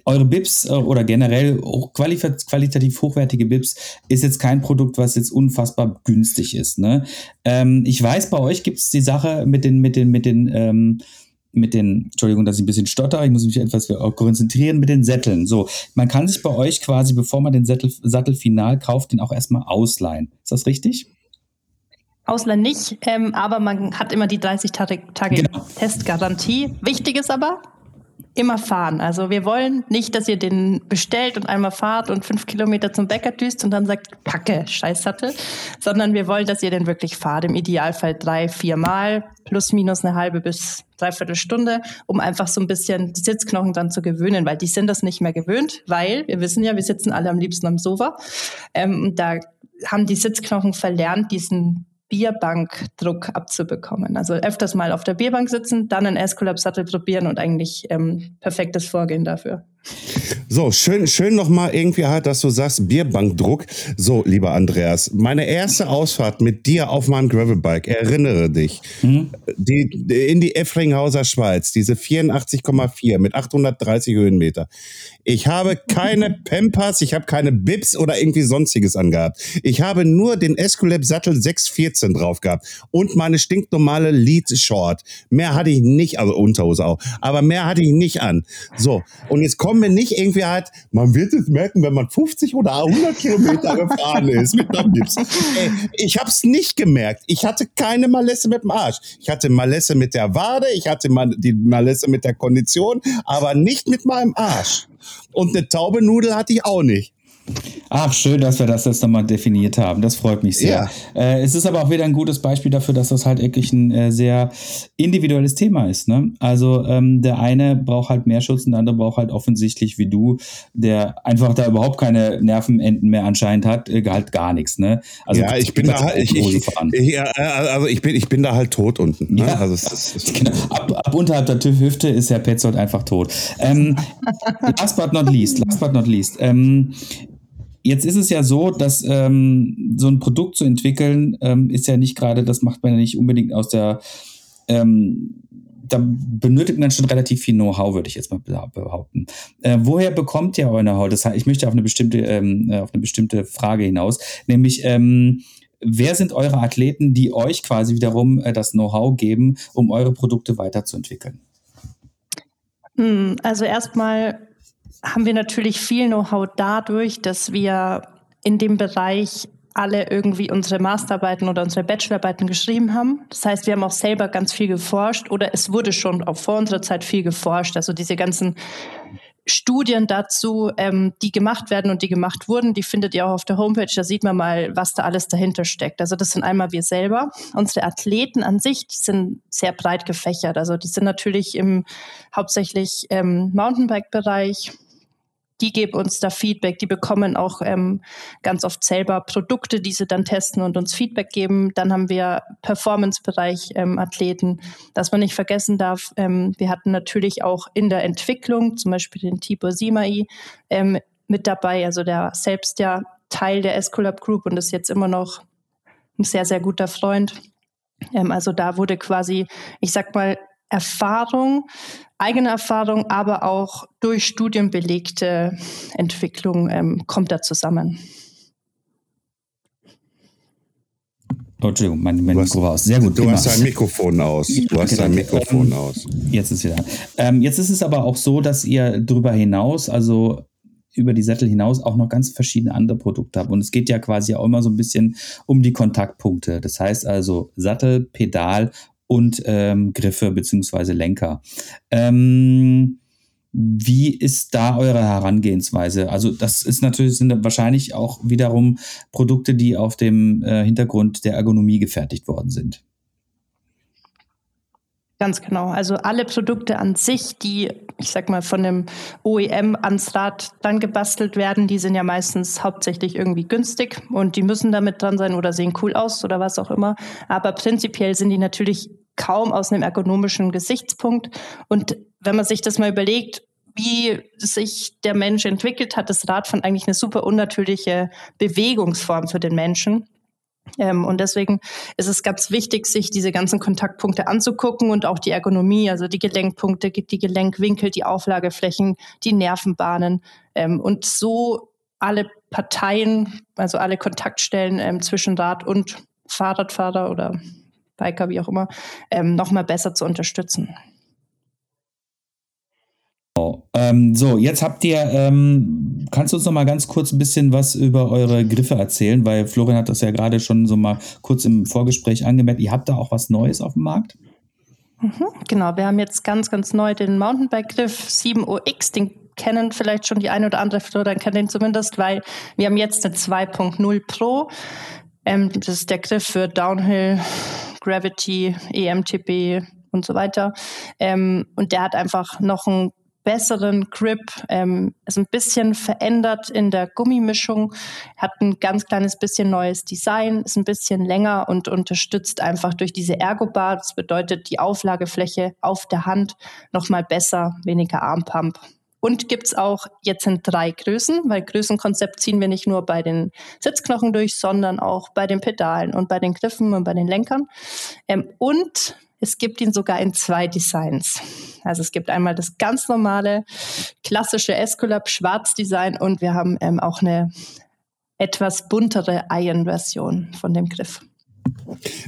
S2: eure Bibs äh, oder generell qualitativ hochwertige Bibs ist jetzt kein Produkt, was jetzt unfassbar günstig ist. Ne? Ähm, ich weiß, bei euch gibt es die Sache mit den, mit den, mit den ähm, mit den, Entschuldigung, dass ich ein bisschen stotter, ich muss mich etwas konzentrieren mit den Sätteln. So, man kann sich bei euch quasi, bevor man den Sattel, Sattel final kauft, den auch erstmal ausleihen. Ist das richtig?
S3: Ausleihen nicht, ähm, aber man hat immer die 30 Tage, Tage genau. Testgarantie. Wichtig ist aber, immer fahren. Also wir wollen nicht, dass ihr den bestellt und einmal fahrt und fünf Kilometer zum Bäcker düst und dann sagt, Kacke, Scheißsattel, sondern wir wollen, dass ihr den wirklich fahrt. Im Idealfall drei, vier Mal, plus minus eine halbe bis dreiviertel Stunde, um einfach so ein bisschen die Sitzknochen dann zu gewöhnen, weil die sind das nicht mehr gewöhnt, weil wir wissen ja, wir sitzen alle am liebsten am Sofa. Ähm, da haben die Sitzknochen verlernt, diesen Bierbankdruck abzubekommen. Also öfters mal auf der Bierbank sitzen, dann einen S-Collab-Sattel probieren und eigentlich ähm, perfektes Vorgehen dafür.
S1: So, schön, schön nochmal irgendwie halt, dass du sagst, Bierbankdruck. So, lieber Andreas, meine erste Ausfahrt mit dir auf meinem Gravelbike, erinnere dich, mhm. die, in die Effringhauser Schweiz, diese 84,4 mit 830 Höhenmeter. Ich habe keine Pampers, ich habe keine Bips oder irgendwie sonstiges angehabt. Ich habe nur den Escolab Sattel 614 drauf gehabt und meine stinknormale Lead Short. Mehr hatte ich nicht, also Unterhose auch, aber mehr hatte ich nicht an. So, und jetzt wir nicht irgendwie halt, man wird es merken, wenn man 50 oder 100 Kilometer gefahren ist mit. Ey, ich habe es nicht gemerkt. Ich hatte keine Malesse mit dem Arsch. Ich hatte Malesse mit der Wade, ich hatte die Malesse mit der Kondition, aber nicht mit meinem Arsch. Und eine taube Nudel hatte ich auch nicht.
S2: Ach, schön, dass wir das jetzt nochmal definiert haben. Das freut mich sehr. Ja. Äh, es ist aber auch wieder ein gutes Beispiel dafür, dass das halt wirklich ein äh, sehr individuelles Thema ist. Ne? Also ähm, der eine braucht halt mehr Schutz und der andere braucht halt offensichtlich wie du, der einfach da überhaupt keine Nervenenden mehr anscheinend hat, äh, halt gar nichts. Ne?
S1: Also ja, ich bin da halt, ich, ich, ich, also ich bin, ich bin da halt tot unten. Ne? Ja. Also es, es, es
S2: genau. ab, ab unterhalb der Hüfte ist der Petzold einfach tot. Ähm, last but not least, last but not least. Ähm, Jetzt ist es ja so, dass ähm, so ein Produkt zu entwickeln, ähm, ist ja nicht gerade, das macht man ja nicht unbedingt aus der, ähm, da benötigt man schon relativ viel Know-how, würde ich jetzt mal behaupten. Äh, woher bekommt ihr euer Know-how? Das heißt, ich möchte auf eine bestimmte, ähm, auf eine bestimmte Frage hinaus, nämlich ähm, wer sind eure Athleten, die euch quasi wiederum äh, das Know-how geben, um eure Produkte weiterzuentwickeln?
S3: Hm, also erstmal haben wir natürlich viel Know-how dadurch, dass wir in dem Bereich alle irgendwie unsere Masterarbeiten oder unsere Bachelorarbeiten geschrieben haben. Das heißt, wir haben auch selber ganz viel geforscht oder es wurde schon auch vor unserer Zeit viel geforscht. Also diese ganzen Studien dazu, ähm, die gemacht werden und die gemacht wurden, die findet ihr auch auf der Homepage. Da sieht man mal, was da alles dahinter steckt. Also das sind einmal wir selber. Unsere Athleten an sich, die sind sehr breit gefächert. Also die sind natürlich im hauptsächlich ähm, Mountainbike-Bereich, die geben uns da Feedback, die bekommen auch ähm, ganz oft selber Produkte, die sie dann testen und uns Feedback geben. Dann haben wir Performance-Bereich ähm, Athleten, dass man nicht vergessen darf, ähm, wir hatten natürlich auch in der Entwicklung zum Beispiel den Tibor Simai ähm, mit dabei, also der selbst ja Teil der Escolab Group und ist jetzt immer noch ein sehr, sehr guter Freund. Ähm, also da wurde quasi, ich sag mal, Erfahrung, eigene Erfahrung, aber auch durch Studien belegte Entwicklung ähm, kommt da zusammen.
S2: Oh, Entschuldigung, mein, mein Mikro war aus. Sehr gut.
S1: Du prima. hast dein Mikrofon aus. Du hast dein Mikrofon ähm, aus.
S2: Jetzt ist wieder. Ähm, jetzt ist es aber auch so, dass ihr darüber hinaus, also über die Sättel hinaus auch noch ganz verschiedene andere Produkte habt. Und es geht ja quasi auch immer so ein bisschen um die Kontaktpunkte. Das heißt also Sattel, Pedal und ähm, Griffe beziehungsweise Lenker. Ähm, Wie ist da eure Herangehensweise? Also das ist natürlich sind wahrscheinlich auch wiederum Produkte, die auf dem äh, Hintergrund der Ergonomie gefertigt worden sind.
S3: Ganz genau. Also alle Produkte an sich, die, ich sag mal, von dem OEM ans Rad dann gebastelt werden, die sind ja meistens hauptsächlich irgendwie günstig und die müssen damit dran sein oder sehen cool aus oder was auch immer. Aber prinzipiell sind die natürlich kaum aus einem ergonomischen Gesichtspunkt. Und wenn man sich das mal überlegt, wie sich der Mensch entwickelt, hat das Radfahren eigentlich eine super unnatürliche Bewegungsform für den Menschen. Ähm, und deswegen ist es ganz wichtig, sich diese ganzen Kontaktpunkte anzugucken und auch die Ergonomie, also die Gelenkpunkte, die Gelenkwinkel, die Auflageflächen, die Nervenbahnen ähm, und so alle Parteien, also alle Kontaktstellen ähm, zwischen Rad und Fahrradfahrer oder Biker, wie auch immer, ähm, nochmal besser zu unterstützen.
S2: Oh, ähm, so, jetzt habt ihr, ähm, kannst du uns noch mal ganz kurz ein bisschen was über eure Griffe erzählen, weil Florian hat das ja gerade schon so mal kurz im Vorgespräch angemerkt. Ihr habt da auch was Neues auf dem Markt?
S3: Mhm, genau, wir haben jetzt ganz, ganz neu den Mountainbike-Griff 7OX, den kennen vielleicht schon die eine oder andere Florian kennt den zumindest, weil wir haben jetzt eine 2.0 Pro. Ähm, das ist der Griff für Downhill, Gravity, EMTB und so weiter. Ähm, und der hat einfach noch einen besseren Grip, ähm, ist ein bisschen verändert in der Gummimischung, hat ein ganz kleines bisschen neues Design, ist ein bisschen länger und unterstützt einfach durch diese Ergobar. Das bedeutet die Auflagefläche auf der Hand nochmal besser, weniger Armpump. Und gibt es auch jetzt in drei Größen, weil Größenkonzept ziehen wir nicht nur bei den Sitzknochen durch, sondern auch bei den Pedalen und bei den Griffen und bei den Lenkern. Ähm, und es gibt ihn sogar in zwei Designs. Also es gibt einmal das ganz normale, klassische Esculap Schwarz-Design und wir haben ähm, auch eine etwas buntere Iron-Version von dem Griff.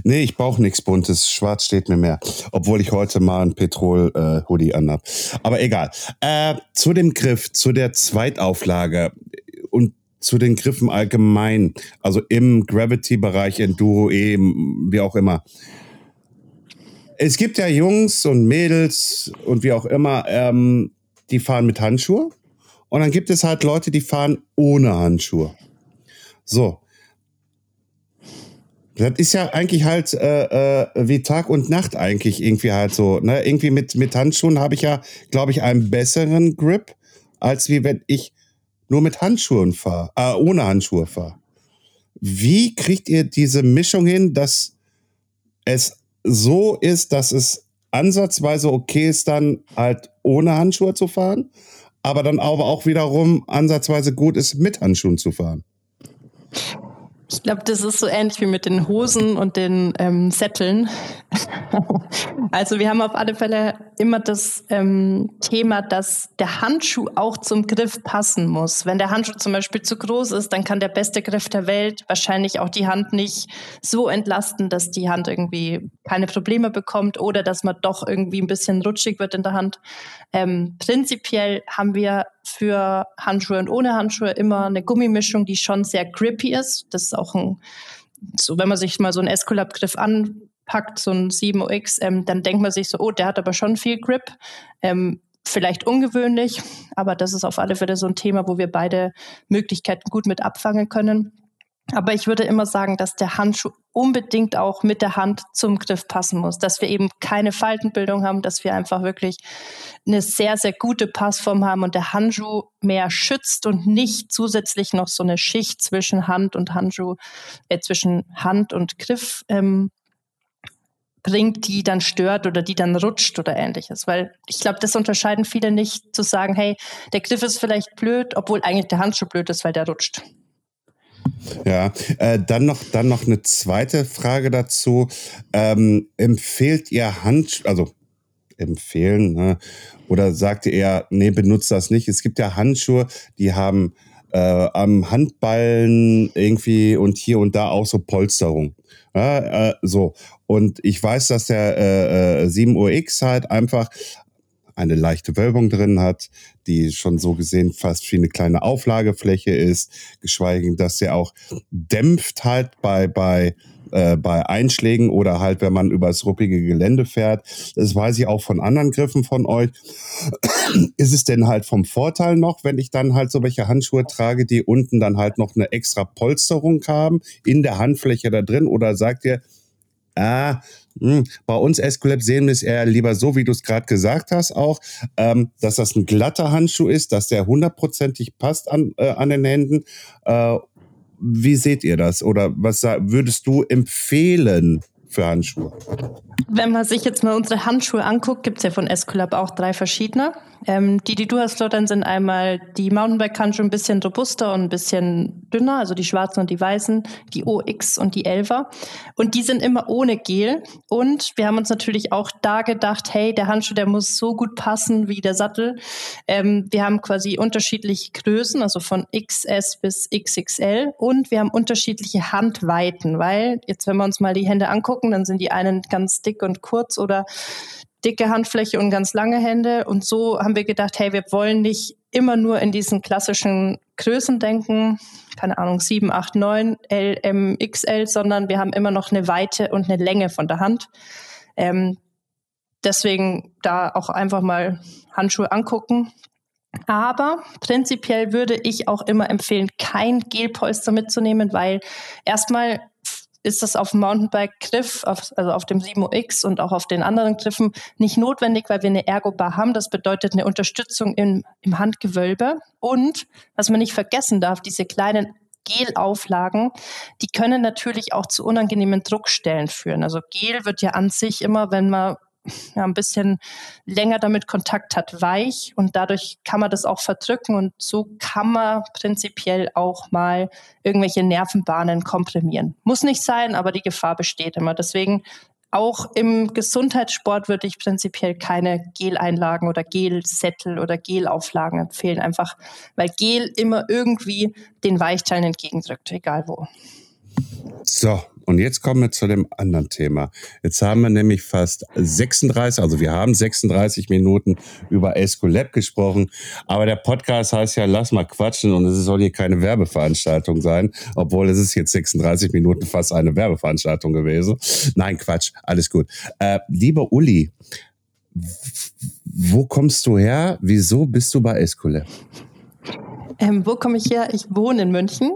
S1: Nee, ich brauche nichts Buntes. Schwarz steht mir mehr. Obwohl ich heute mal ein Petrol-Hoodie äh, anhab. Aber egal. Äh, zu dem Griff, zu der Zweitauflage und zu den Griffen allgemein. Also im Gravity-Bereich, Enduro, E, wie auch immer es gibt ja Jungs und Mädels und wie auch immer, ähm, die fahren mit Handschuhe. Und dann gibt es halt Leute, die fahren ohne Handschuhe. So. Das ist ja eigentlich halt äh, äh, wie Tag und Nacht eigentlich irgendwie halt so. Ne? Irgendwie mit, mit Handschuhen habe ich ja, glaube ich, einen besseren Grip, als wie wenn ich nur mit Handschuhen fahre, äh, ohne Handschuhe fahre. Wie kriegt ihr diese Mischung hin, dass es so ist, dass es ansatzweise okay ist, dann halt ohne Handschuhe zu fahren, aber dann aber auch wiederum ansatzweise gut ist, mit Handschuhen zu fahren.
S3: Ich glaube, das ist so ähnlich wie mit den Hosen und den ähm, Sätteln. also wir haben auf alle Fälle immer das ähm, Thema, dass der Handschuh auch zum Griff passen muss. Wenn der Handschuh zum Beispiel zu groß ist, dann kann der beste Griff der Welt wahrscheinlich auch die Hand nicht so entlasten, dass die Hand irgendwie keine Probleme bekommt oder dass man doch irgendwie ein bisschen rutschig wird in der Hand. Ähm, prinzipiell haben wir für Handschuhe und ohne Handschuhe immer eine Gummimischung, die schon sehr grippy ist. Das ist auch ein, so wenn man sich mal so einen Esculap-Griff anpackt, so ein 7OX, ähm, dann denkt man sich so, oh, der hat aber schon viel Grip. Ähm, vielleicht ungewöhnlich, aber das ist auf alle Fälle so ein Thema, wo wir beide Möglichkeiten gut mit abfangen können. Aber ich würde immer sagen, dass der Handschuh unbedingt auch mit der Hand zum Griff passen muss, dass wir eben keine Faltenbildung haben, dass wir einfach wirklich eine sehr, sehr gute Passform haben und der Handschuh mehr schützt und nicht zusätzlich noch so eine Schicht zwischen Hand und Handschuh, äh, zwischen Hand und Griff ähm, bringt, die dann stört oder die dann rutscht oder ähnliches. Weil ich glaube, das unterscheiden viele nicht, zu sagen, hey, der Griff ist vielleicht blöd, obwohl eigentlich der Handschuh blöd ist, weil der rutscht.
S1: Ja, äh, dann noch dann noch eine zweite Frage dazu. Ähm, empfehlt ihr Handschuhe, also empfehlen, ne? oder sagt ihr eher, nee, benutzt das nicht? Es gibt ja Handschuhe, die haben äh, am Handballen irgendwie und hier und da auch so Polsterung. Ja, äh, so. Und ich weiß, dass der äh, 7UX äh, halt einfach eine leichte Wölbung drin hat, die schon so gesehen fast wie eine kleine Auflagefläche ist, geschweige denn, dass der auch dämpft halt bei, bei äh, bei Einschlägen oder halt, wenn man übers ruppige Gelände fährt. Das weiß ich auch von anderen Griffen von euch. Ist es denn halt vom Vorteil noch, wenn ich dann halt so welche Handschuhe trage, die unten dann halt noch eine extra Polsterung haben in der Handfläche da drin? Oder sagt ihr, ah, hm, bei uns Escolab sehen wir es eher lieber so, wie du es gerade gesagt hast, auch, ähm, dass das ein glatter Handschuh ist, dass der hundertprozentig passt an, äh, an den Händen. Äh, wie seht ihr das? Oder was würdest du empfehlen für Handschuhe?
S3: Wenn man sich jetzt mal unsere Handschuhe anguckt, gibt es ja von Escolab auch drei verschiedene. Ähm, die, die du hast, Florian, sind einmal die Mountainbike-Handschuhe ein bisschen robuster und ein bisschen dünner, also die schwarzen und die weißen, die OX und die Elfer. Und die sind immer ohne Gel. Und wir haben uns natürlich auch da gedacht, hey, der Handschuh, der muss so gut passen wie der Sattel. Ähm, wir haben quasi unterschiedliche Größen, also von XS bis XXL. Und wir haben unterschiedliche Handweiten, weil jetzt, wenn wir uns mal die Hände angucken, dann sind die einen ganz dick und kurz oder dicke Handfläche und ganz lange Hände. Und so haben wir gedacht, hey, wir wollen nicht immer nur in diesen klassischen Größen denken, keine Ahnung, 7, 8, 9, L, M, XL, sondern wir haben immer noch eine Weite und eine Länge von der Hand. Ähm, deswegen da auch einfach mal Handschuhe angucken. Aber prinzipiell würde ich auch immer empfehlen, kein Gelpolster mitzunehmen, weil erstmal ist das auf dem Mountainbike-Griff, also auf dem 7OX und auch auf den anderen Griffen nicht notwendig, weil wir eine Ergo-Bar haben. Das bedeutet eine Unterstützung im, im Handgewölbe. Und was man nicht vergessen darf, diese kleinen Gelauflagen, die können natürlich auch zu unangenehmen Druckstellen führen. Also Gel wird ja an sich immer, wenn man ja, ein bisschen länger damit Kontakt hat, weich und dadurch kann man das auch verdrücken und so kann man prinzipiell auch mal irgendwelche Nervenbahnen komprimieren. Muss nicht sein, aber die Gefahr besteht immer. Deswegen auch im Gesundheitssport würde ich prinzipiell keine Geleinlagen oder Gelsättel oder Gelauflagen empfehlen, einfach weil Gel immer irgendwie den Weichteilen entgegendrückt, egal wo.
S1: So, und jetzt kommen wir zu dem anderen Thema. Jetzt haben wir nämlich fast 36, also wir haben 36 Minuten über Escolab gesprochen, aber der Podcast heißt ja Lass mal quatschen und es soll hier keine Werbeveranstaltung sein, obwohl es ist jetzt 36 Minuten fast eine Werbeveranstaltung gewesen. Nein, Quatsch, alles gut. Äh, lieber Uli, wo kommst du her? Wieso bist du bei Escolab?
S3: Ähm, wo komme ich her? Ich wohne in München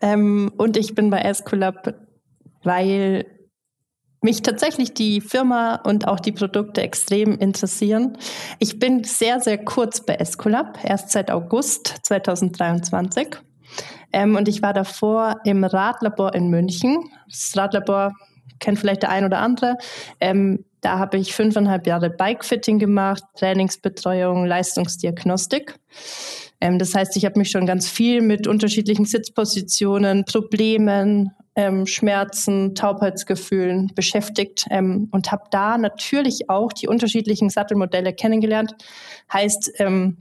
S3: ähm, und ich bin bei Escolab, weil mich tatsächlich die Firma und auch die Produkte extrem interessieren. Ich bin sehr, sehr kurz bei Escolab, erst seit August 2023. Ähm, und ich war davor im Radlabor in München. Das Radlabor kennt vielleicht der ein oder andere. Ähm, da habe ich fünfeinhalb Jahre Bikefitting gemacht, Trainingsbetreuung, Leistungsdiagnostik. Ähm, das heißt, ich habe mich schon ganz viel mit unterschiedlichen Sitzpositionen, Problemen, ähm, Schmerzen, Taubheitsgefühlen beschäftigt ähm, und habe da natürlich auch die unterschiedlichen Sattelmodelle kennengelernt. Heißt, ähm,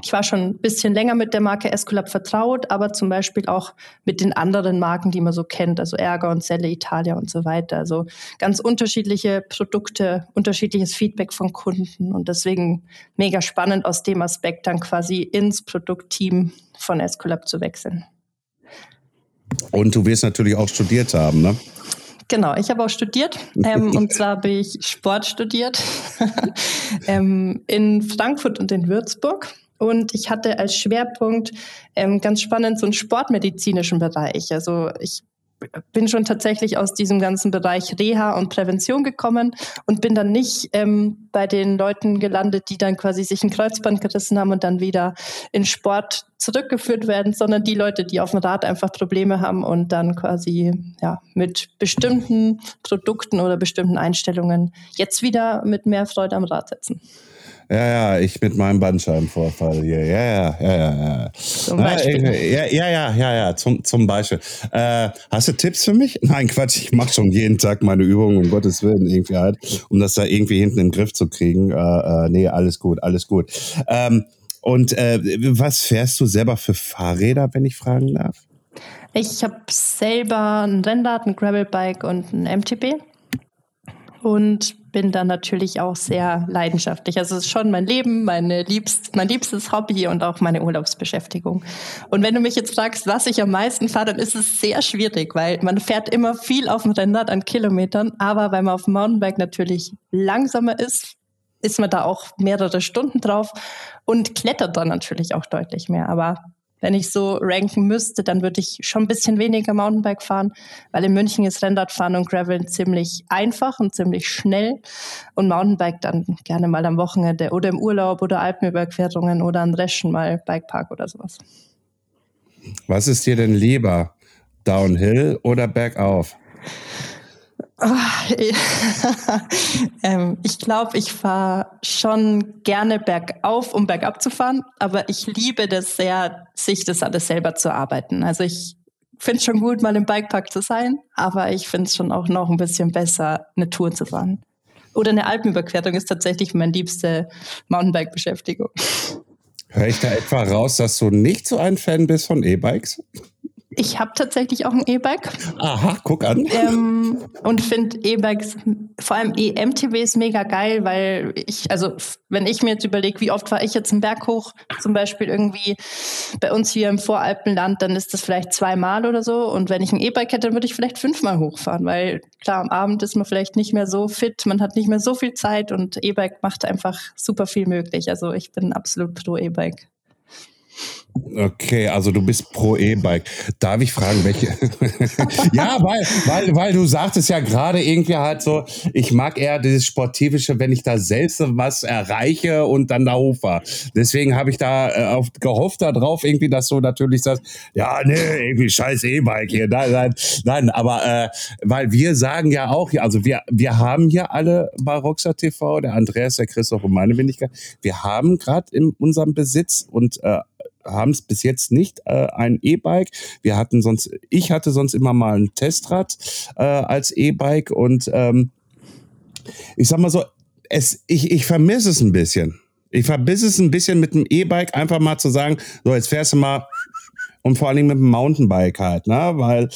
S3: ich war schon ein bisschen länger mit der Marke Escolab vertraut, aber zum Beispiel auch mit den anderen Marken, die man so kennt, also Ergo und Selle Italia und so weiter. Also ganz unterschiedliche Produkte, unterschiedliches Feedback von Kunden und deswegen mega spannend aus dem Aspekt dann quasi ins Produktteam von Escolab zu wechseln.
S1: Und du wirst natürlich auch studiert haben, ne?
S3: Genau, ich habe auch studiert. Ähm, und zwar habe ich Sport studiert ähm, in Frankfurt und in Würzburg. Und ich hatte als Schwerpunkt ähm, ganz spannend so einen sportmedizinischen Bereich. Also ich bin schon tatsächlich aus diesem ganzen Bereich Reha und Prävention gekommen und bin dann nicht ähm, bei den Leuten gelandet, die dann quasi sich ein Kreuzband gerissen haben und dann wieder in Sport zurückgeführt werden, sondern die Leute, die auf dem Rad einfach Probleme haben und dann quasi ja mit bestimmten Produkten oder bestimmten Einstellungen jetzt wieder mit mehr Freude am Rad sitzen.
S1: Ja, ja, ich mit meinem Bandscheibenvorfall hier. Ja, ja, ja, ja. ja. Zum Beispiel. Ja, ja, ja, ja, ja, zum, zum Beispiel. Äh, hast du Tipps für mich? Nein, Quatsch, ich mache schon jeden Tag meine Übungen, um Gottes Willen, irgendwie halt, um das da irgendwie hinten in den Griff zu kriegen. Äh, äh, nee, alles gut, alles gut. Ähm, und äh, was fährst du selber für Fahrräder, wenn ich fragen darf?
S3: Ich habe selber ein Rennrad, ein Gravelbike und ein MTB. und bin dann natürlich auch sehr leidenschaftlich. Also es ist schon mein Leben, meine liebst, mein liebstes Hobby und auch meine Urlaubsbeschäftigung. Und wenn du mich jetzt fragst, was ich am meisten fahre, dann ist es sehr schwierig, weil man fährt immer viel auf dem Rennrad an Kilometern, aber weil man auf dem Mountainbike natürlich langsamer ist, ist man da auch mehrere Stunden drauf und klettert dann natürlich auch deutlich mehr. Aber wenn ich so ranken müsste, dann würde ich schon ein bisschen weniger Mountainbike fahren, weil in München ist Rennradfahren und Graveln ziemlich einfach und ziemlich schnell und Mountainbike dann gerne mal am Wochenende oder im Urlaub oder Alpenüberquerungen oder an Reschen mal Bikepark oder sowas.
S1: Was ist dir denn lieber? Downhill oder bergauf?
S3: Ähm, ich glaube, ich fahre schon gerne bergauf, um bergab zu fahren, aber ich liebe das sehr, sich das alles selber zu arbeiten. Also ich finde es schon gut, mal im Bikepark zu sein, aber ich finde es schon auch noch ein bisschen besser, eine Tour zu fahren. Oder eine Alpenüberquerung ist tatsächlich meine liebste Mountainbike-Beschäftigung.
S1: Höre ich da etwa raus, dass du nicht so ein Fan bist von E-Bikes?
S3: Ich habe tatsächlich auch ein E-Bike.
S1: Aha, guck an.
S3: Ähm, und finde E-Bikes, vor allem E-MTBs mega geil, weil ich, also wenn ich mir jetzt überlege, wie oft fahre ich jetzt einen Berg hoch, zum Beispiel irgendwie bei uns hier im Voralpenland, dann ist das vielleicht zweimal oder so. Und wenn ich ein E-Bike hätte, dann würde ich vielleicht fünfmal hochfahren, weil klar, am Abend ist man vielleicht nicht mehr so fit, man hat nicht mehr so viel Zeit und E-Bike macht einfach super viel möglich. Also ich bin absolut pro E-Bike.
S1: Okay, also du bist pro E-Bike. Darf ich fragen, welche? ja, weil, weil, weil du sagtest ja gerade irgendwie halt so, ich mag eher dieses Sportivische, wenn ich da selbst was erreiche und dann da hochfahre. Deswegen habe ich da äh, auf, gehofft darauf, irgendwie, dass du natürlich sagst, ja, nee, irgendwie scheiß E-Bike hier. Nein, nein, nein, aber äh, weil wir sagen ja auch, also wir, wir haben hier alle bei Rockstar TV, der Andreas, der Christoph und meine Wenigkeit, wir haben gerade in unserem Besitz und äh, haben es bis jetzt nicht äh, ein E-Bike. Wir hatten sonst, ich hatte sonst immer mal ein Testrad äh, als E-Bike und ähm, ich sag mal so, es, ich, ich vermisse es ein bisschen. Ich vermisse es ein bisschen mit dem E-Bike einfach mal zu sagen, so jetzt fährst du mal und vor allen Dingen mit dem Mountainbike halt, ne? Weil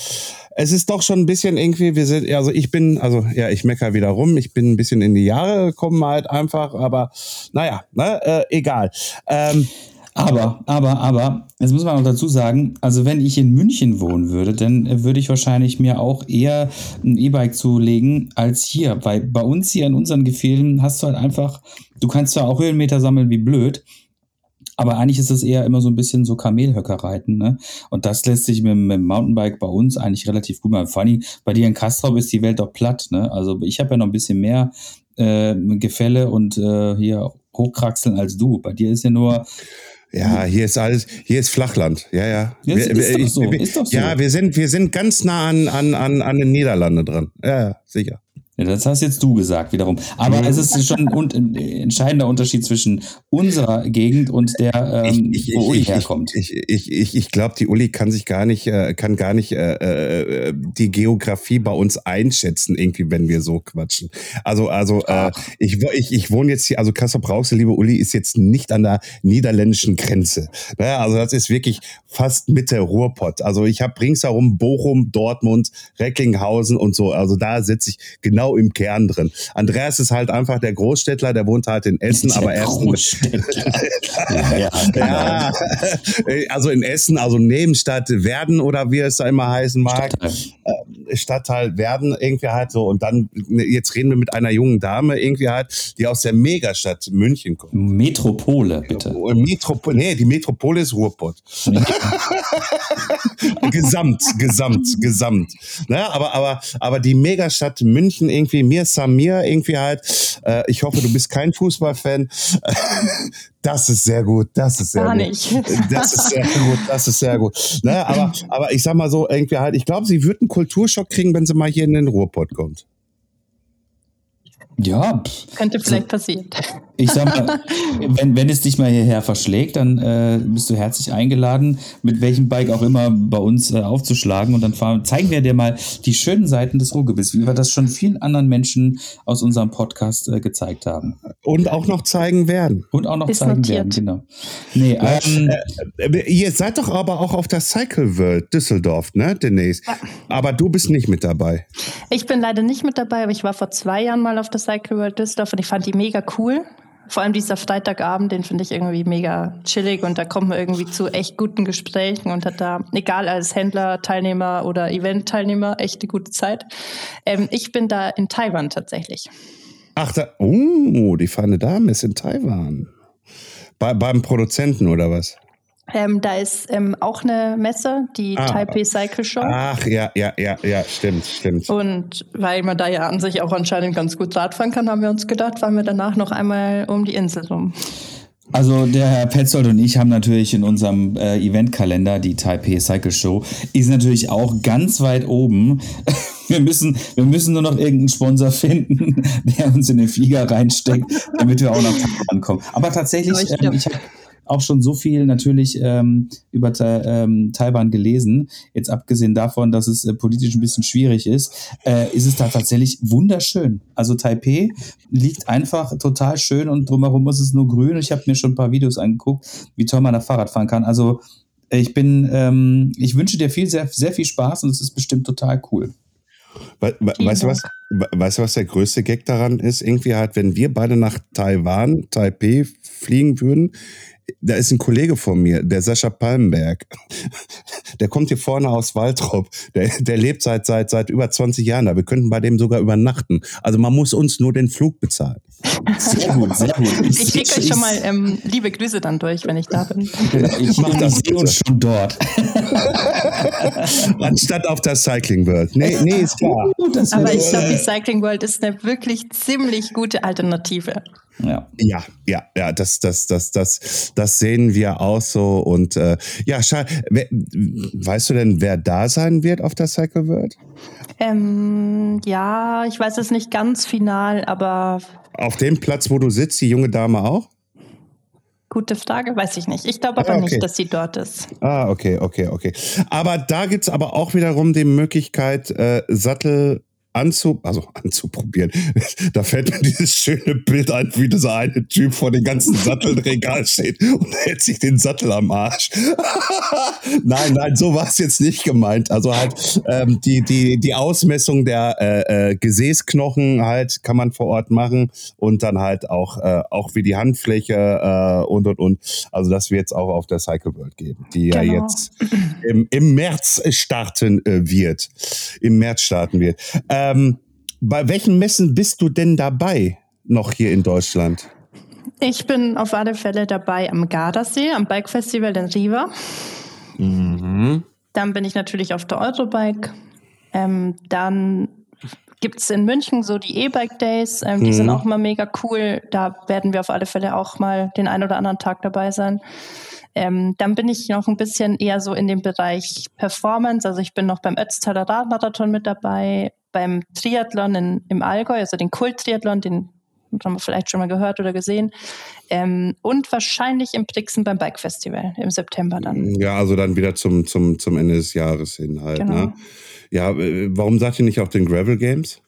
S1: es ist doch schon ein bisschen irgendwie, wir sind, also ich bin, also ja, ich mecker wieder rum, ich bin ein bisschen in die Jahre gekommen halt einfach, aber naja, ne, äh, egal. Ähm,
S2: aber, aber, aber, jetzt muss man auch dazu sagen, also wenn ich in München wohnen würde, dann würde ich wahrscheinlich mir auch eher ein E-Bike zulegen als hier, weil bei uns hier in unseren Gefilden hast du halt einfach, du kannst zwar auch Höhenmeter sammeln wie blöd, aber eigentlich ist es eher immer so ein bisschen so Kamelhöcker reiten, ne? Und das lässt sich mit, mit dem Mountainbike bei uns eigentlich relativ gut machen. Vor allem bei dir in Kastrop ist die Welt doch platt, ne? Also ich habe ja noch ein bisschen mehr äh, Gefälle und äh, hier hochkraxeln als du. Bei dir ist ja nur
S1: ja, hier ist alles, hier ist Flachland. Ja, ja.
S2: ja ist, ist, doch so, ist doch so.
S1: Ja, wir sind, wir sind ganz nah an, an, an, an den Niederlande dran. Ja, sicher.
S2: Ja, das hast jetzt du gesagt wiederum. Aber mhm. es ist schon ein entscheidender Unterschied zwischen unserer Gegend und der, ähm, ich, ich, wo Uli
S1: ich,
S2: herkommt.
S1: Ich, ich, ich, ich glaube, die Uli kann sich gar nicht, äh, kann gar nicht äh, äh, die Geografie bei uns einschätzen, irgendwie, wenn wir so quatschen. Also, also äh, ich, ich, ich wohne jetzt hier, also Kassel Brauxel, liebe Uli, ist jetzt nicht an der niederländischen Grenze. Ja, also das ist wirklich fast Mitte Ruhrpott. Also ich habe ringsherum Bochum, Dortmund, Recklinghausen und so. Also da sitze ich genau genau im Kern drin. Andreas ist halt einfach der Großstädtler, der wohnt halt in Essen, aber erst. ja, genau. ja, also in Essen, also Nebenstadt Werden oder wie es da immer heißen mag. Stadtteil. Äh, Stadtteil Werden irgendwie halt so. Und dann, ne, jetzt reden wir mit einer jungen Dame irgendwie halt, die aus der Megastadt München kommt.
S2: Metropole, bitte.
S1: Metropole, nee, die Metropole ist Ruhrpott. gesamt, gesamt, gesamt. Ne? Aber, aber, aber die Megastadt München irgendwie, mir Samir irgendwie halt, äh, ich hoffe, du bist kein Fußballfan. Das ist sehr gut, das ist sehr Gar gut. nicht. Das ist sehr gut, das ist sehr gut. Ne, aber, aber ich sag mal so, irgendwie halt, ich glaube, sie wird einen Kulturschock kriegen, wenn sie mal hier in den Ruhrpott kommt.
S2: Ja.
S3: Könnte vielleicht passieren.
S2: Ich sag mal, wenn, wenn es dich mal hierher verschlägt, dann äh, bist du herzlich eingeladen, mit welchem Bike auch immer bei uns äh, aufzuschlagen. Und dann fahren, zeigen wir dir mal die schönen Seiten des Ruhrgebiets, wie wir das schon vielen anderen Menschen aus unserem Podcast äh, gezeigt haben.
S1: Und auch noch zeigen werden.
S2: Und auch noch
S3: Ist
S2: zeigen
S3: notiert.
S2: werden, genau. Nee, ähm,
S1: Äh, Ihr seid doch aber auch auf der Cycle World Düsseldorf, ne, Denise? Aber du bist nicht mit dabei.
S3: Ich bin leider nicht mit dabei, aber ich war vor zwei Jahren mal auf der Cycle World Düsseldorf und ich fand die mega cool. Vor allem dieser Freitagabend, den finde ich irgendwie mega chillig und da kommt man irgendwie zu echt guten Gesprächen und hat da, egal als Händler, Teilnehmer oder Event-Teilnehmer, echt eine gute Zeit. Ähm, ich bin da in Taiwan tatsächlich.
S1: Ach, da, oh, die feine Dame ist in Taiwan. Bei, beim Produzenten oder was?
S3: Ähm, da ist ähm, auch eine Messe, die
S1: Ah.
S3: Taipei Cycle Show.
S1: Ach, ja, ja, ja, ja, stimmt, stimmt.
S3: Und weil man da ja an sich auch anscheinend ganz gut Radfahren kann, haben wir uns gedacht, fahren wir danach noch einmal um die Insel rum.
S2: Also der Herr Petzold und ich haben natürlich in unserem äh, Eventkalender die Taipei Cycle Show. Ist natürlich auch ganz weit oben. Wir müssen, wir müssen nur noch irgendeinen Sponsor finden, der uns in den Flieger reinsteckt, damit wir auch nach Taiwan kommen. Aber tatsächlich,
S3: Aber ich
S2: ähm, ich habe auch schon so viel natürlich ähm, über Ta ähm, Taiwan gelesen. Jetzt abgesehen davon, dass es äh, politisch ein bisschen schwierig ist, äh, ist es da tatsächlich wunderschön. Also Taipei liegt einfach total schön und drumherum ist es nur grün. Ich habe mir schon ein paar Videos angeguckt, wie toll man da Fahrrad fahren kann. Also äh, ich bin, ähm, ich wünsche dir viel, sehr, sehr viel Spaß und es ist bestimmt total cool.
S1: We we
S3: Vielen
S1: weißt, du was, we- weißt du, was der größte Gag daran ist? Irgendwie halt, wenn wir beide nach Taiwan, Taipei fliegen würden, da ist ein Kollege von mir, der Sascha Palmenberg. Der kommt hier vorne aus Waltrop. Der, der lebt seit, seit, seit über 20 Jahren da. Wir könnten bei dem sogar übernachten. Also man muss uns nur den Flug bezahlen.
S2: Sehr gut, sehr gut.
S3: Ich schicke euch schon mal ähm, liebe Grüße dann durch, wenn ich da bin.
S2: Ich
S1: Mach
S2: mach
S1: das
S2: uns schon dort.
S1: Anstatt auf der Cycling World. Nee, nee, ist klar.
S2: Das
S3: Aber ich glaube, die Cycling World ist eine wirklich ziemlich gute Alternative.
S2: Ja.
S1: Ja, ja, ja, das, das, das, das, das sehen wir auch so. Und äh, ja. Wer- Weißt du denn, wer da sein wird auf der Cycle World?
S3: Ähm, ja, ich weiß es nicht ganz final, aber
S1: Auf dem Platz, wo du sitzt, die junge Dame auch?
S3: gute Frage, weiß ich nicht. Ich glaube aber
S1: Ah, okay.
S3: nicht, dass sie dort ist.
S1: Ah, okay, okay, okay. Aber da gibt's aber auch wiederum die Möglichkeit, äh, Sattel anzu, also anzuprobieren. Da fällt mir dieses schöne Bild ein, wie dieser eine Typ vor den ganzen Satteln Regal steht und hält sich den Sattel am Arsch. nein, nein, so war es jetzt nicht gemeint. Also halt ähm, die, die, die Ausmessung der äh, äh, Gesäßknochen halt kann man vor Ort machen und dann halt auch, äh, auch wie die Handfläche äh, und und und. Also das wird es auch auf der Cycle World geben, die ja
S3: Genau.
S1: jetzt im, im März starten äh, wird. Im März starten wird. Ähm, bei welchen Messen bist du denn dabei noch hier in Deutschland?
S3: Ich bin auf alle Fälle dabei am Gardasee, am Bike Festival in Riva. Dann bin ich natürlich auf der Eurobike. Ähm, dann gibt es in München so die E-Bike Days. Ähm, die
S1: Mhm.
S3: sind auch immer mega cool. Da werden wir auf alle Fälle auch mal den ein oder anderen Tag dabei sein. Ähm, dann bin ich noch ein bisschen eher so in dem Bereich Performance. Also ich bin noch beim Ötztaler Radmarathon mit dabei, beim Triathlon in, im Allgäu, also den Kult-Triathlon, den haben wir vielleicht schon mal gehört oder gesehen. Ähm, und wahrscheinlich im Brixen beim Bike Festival im September dann.
S1: Ja, also dann wieder zum, zum, zum Ende des Jahres hin halt.
S3: Genau.
S1: Ne? Ja, äh, warum sagt ihr nicht auch den Gravel Games?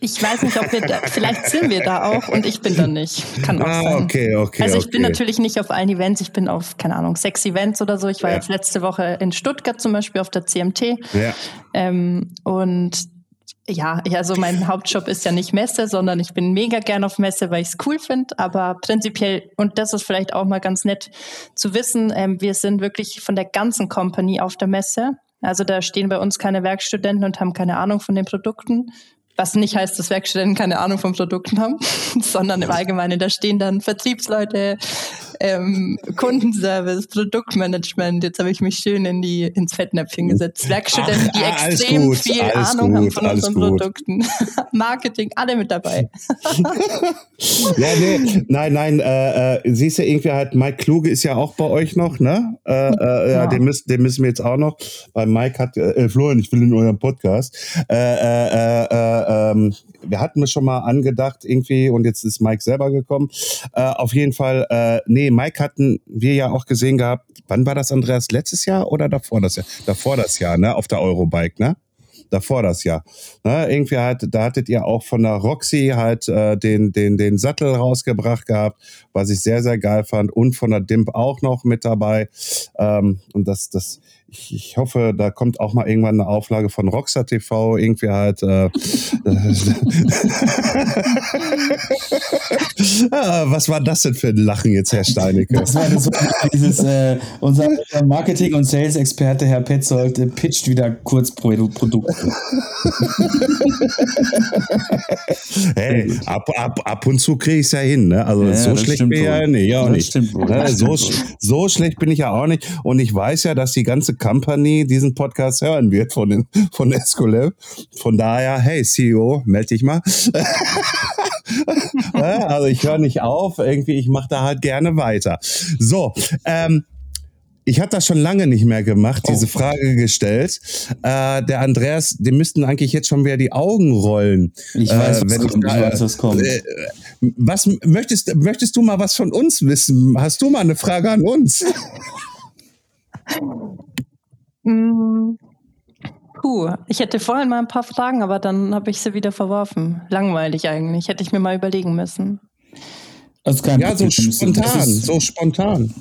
S3: Ich weiß nicht, ob wir da, vielleicht sind wir da auch und ich bin da nicht. Kann auch
S1: Ah,
S3: sein.
S1: okay, okay.
S3: Also ich
S1: okay.
S3: bin natürlich nicht auf allen Events, ich bin auf, keine Ahnung, sechs Events oder so. Ich war
S1: Ja.
S3: jetzt letzte Woche in Stuttgart zum Beispiel auf der CMT.
S1: Ja.
S3: Ähm, und ja, also mein Hauptjob ist ja nicht Messe, sondern ich bin mega gern auf Messe, weil ich es cool finde. Aber prinzipiell, und das ist vielleicht auch mal ganz nett zu wissen, ähm, wir sind wirklich von der ganzen Company auf der Messe. Also da stehen bei uns keine Werkstudenten und haben keine Ahnung von den Produkten. Was nicht heißt, dass Werkstudenten keine Ahnung von Produkten haben, sondern im Allgemeinen, da stehen dann Vertriebsleute, ähm, Kundenservice, Produktmanagement. Jetzt habe ich mich schön in die, ins Fettnäpfchen gesetzt. Werkstudenten, die
S1: Ach,
S3: extrem
S1: gut,
S3: viel Ahnung haben
S1: gut,
S3: von
S1: alles
S3: unseren
S1: gut.
S3: Produkten. Marketing, alle mit dabei.
S1: Ja, nee, nein, nein, äh, äh, siehst du, irgendwie halt, Mike Kluge ist ja auch bei euch noch, ne? Äh, äh, ja,
S3: Ja.
S1: den müssen, den müssen wir jetzt auch noch, weil Mike hat, äh, Florian, ich will in eurem Podcast. Äh, äh, äh, äh, ähm, wir hatten es schon mal angedacht irgendwie und jetzt ist Mike selber gekommen. Äh, auf jeden Fall, äh, nee, Mike hatten wir ja auch gesehen gehabt. Wann war das, Andreas? Letztes Jahr oder davor das Jahr? Davor das Jahr, ne? Auf der Eurobike, ne? davor das Jahr. Ne, irgendwie halt, da hattet ihr auch von der Roxy halt äh, den, den, den Sattel rausgebracht gehabt, was ich sehr, sehr geil fand. Und von der Dimp auch noch mit dabei. Ähm, und das, das, ich, ich hoffe, da kommt auch mal irgendwann eine Auflage von Rockstar TV, irgendwie halt. Äh, ah, was war das denn für ein Lachen jetzt, Herr Steinecke?
S2: Das war, das dieses, äh, unser Marketing- und Sales-Experte Herr Petzold äh, pitcht wieder kurz Pro Produkte.
S1: Hey, ab, ab, ab und zu kriege ich es ja hin. Ne? Also
S2: Ja,
S1: so schlecht bin ich ja nicht. Ja, auch
S2: Das
S1: nicht.
S2: stimmt
S1: Ne? So, so schlecht bin ich ja auch nicht. Und ich weiß ja, dass die ganze Company diesen Podcast hören wird von, den, von Escolab. Von daher, hey CEO, melde dich mal. Also ich höre nicht auf. Irgendwie, ich mache da halt gerne weiter. So, ähm, ich habe das schon lange nicht mehr gemacht, diese
S2: Oh.
S1: Frage gestellt. Äh, der Andreas, dem müssten eigentlich jetzt schon wieder die Augen rollen.
S2: Ich weiß,
S1: Äh,
S2: was
S1: wenn
S2: kommt, ich weiß, was kommt.
S1: Äh, was möchtest, möchtest du mal was von uns wissen? Hast du mal eine Frage an uns?
S3: Mm. Puh, ich hätte vorhin mal ein paar Fragen, aber dann habe ich sie wieder verworfen. Langweilig eigentlich, hätte ich mir mal überlegen müssen.
S2: Ist kein
S1: Ja, so spontan, so spontan.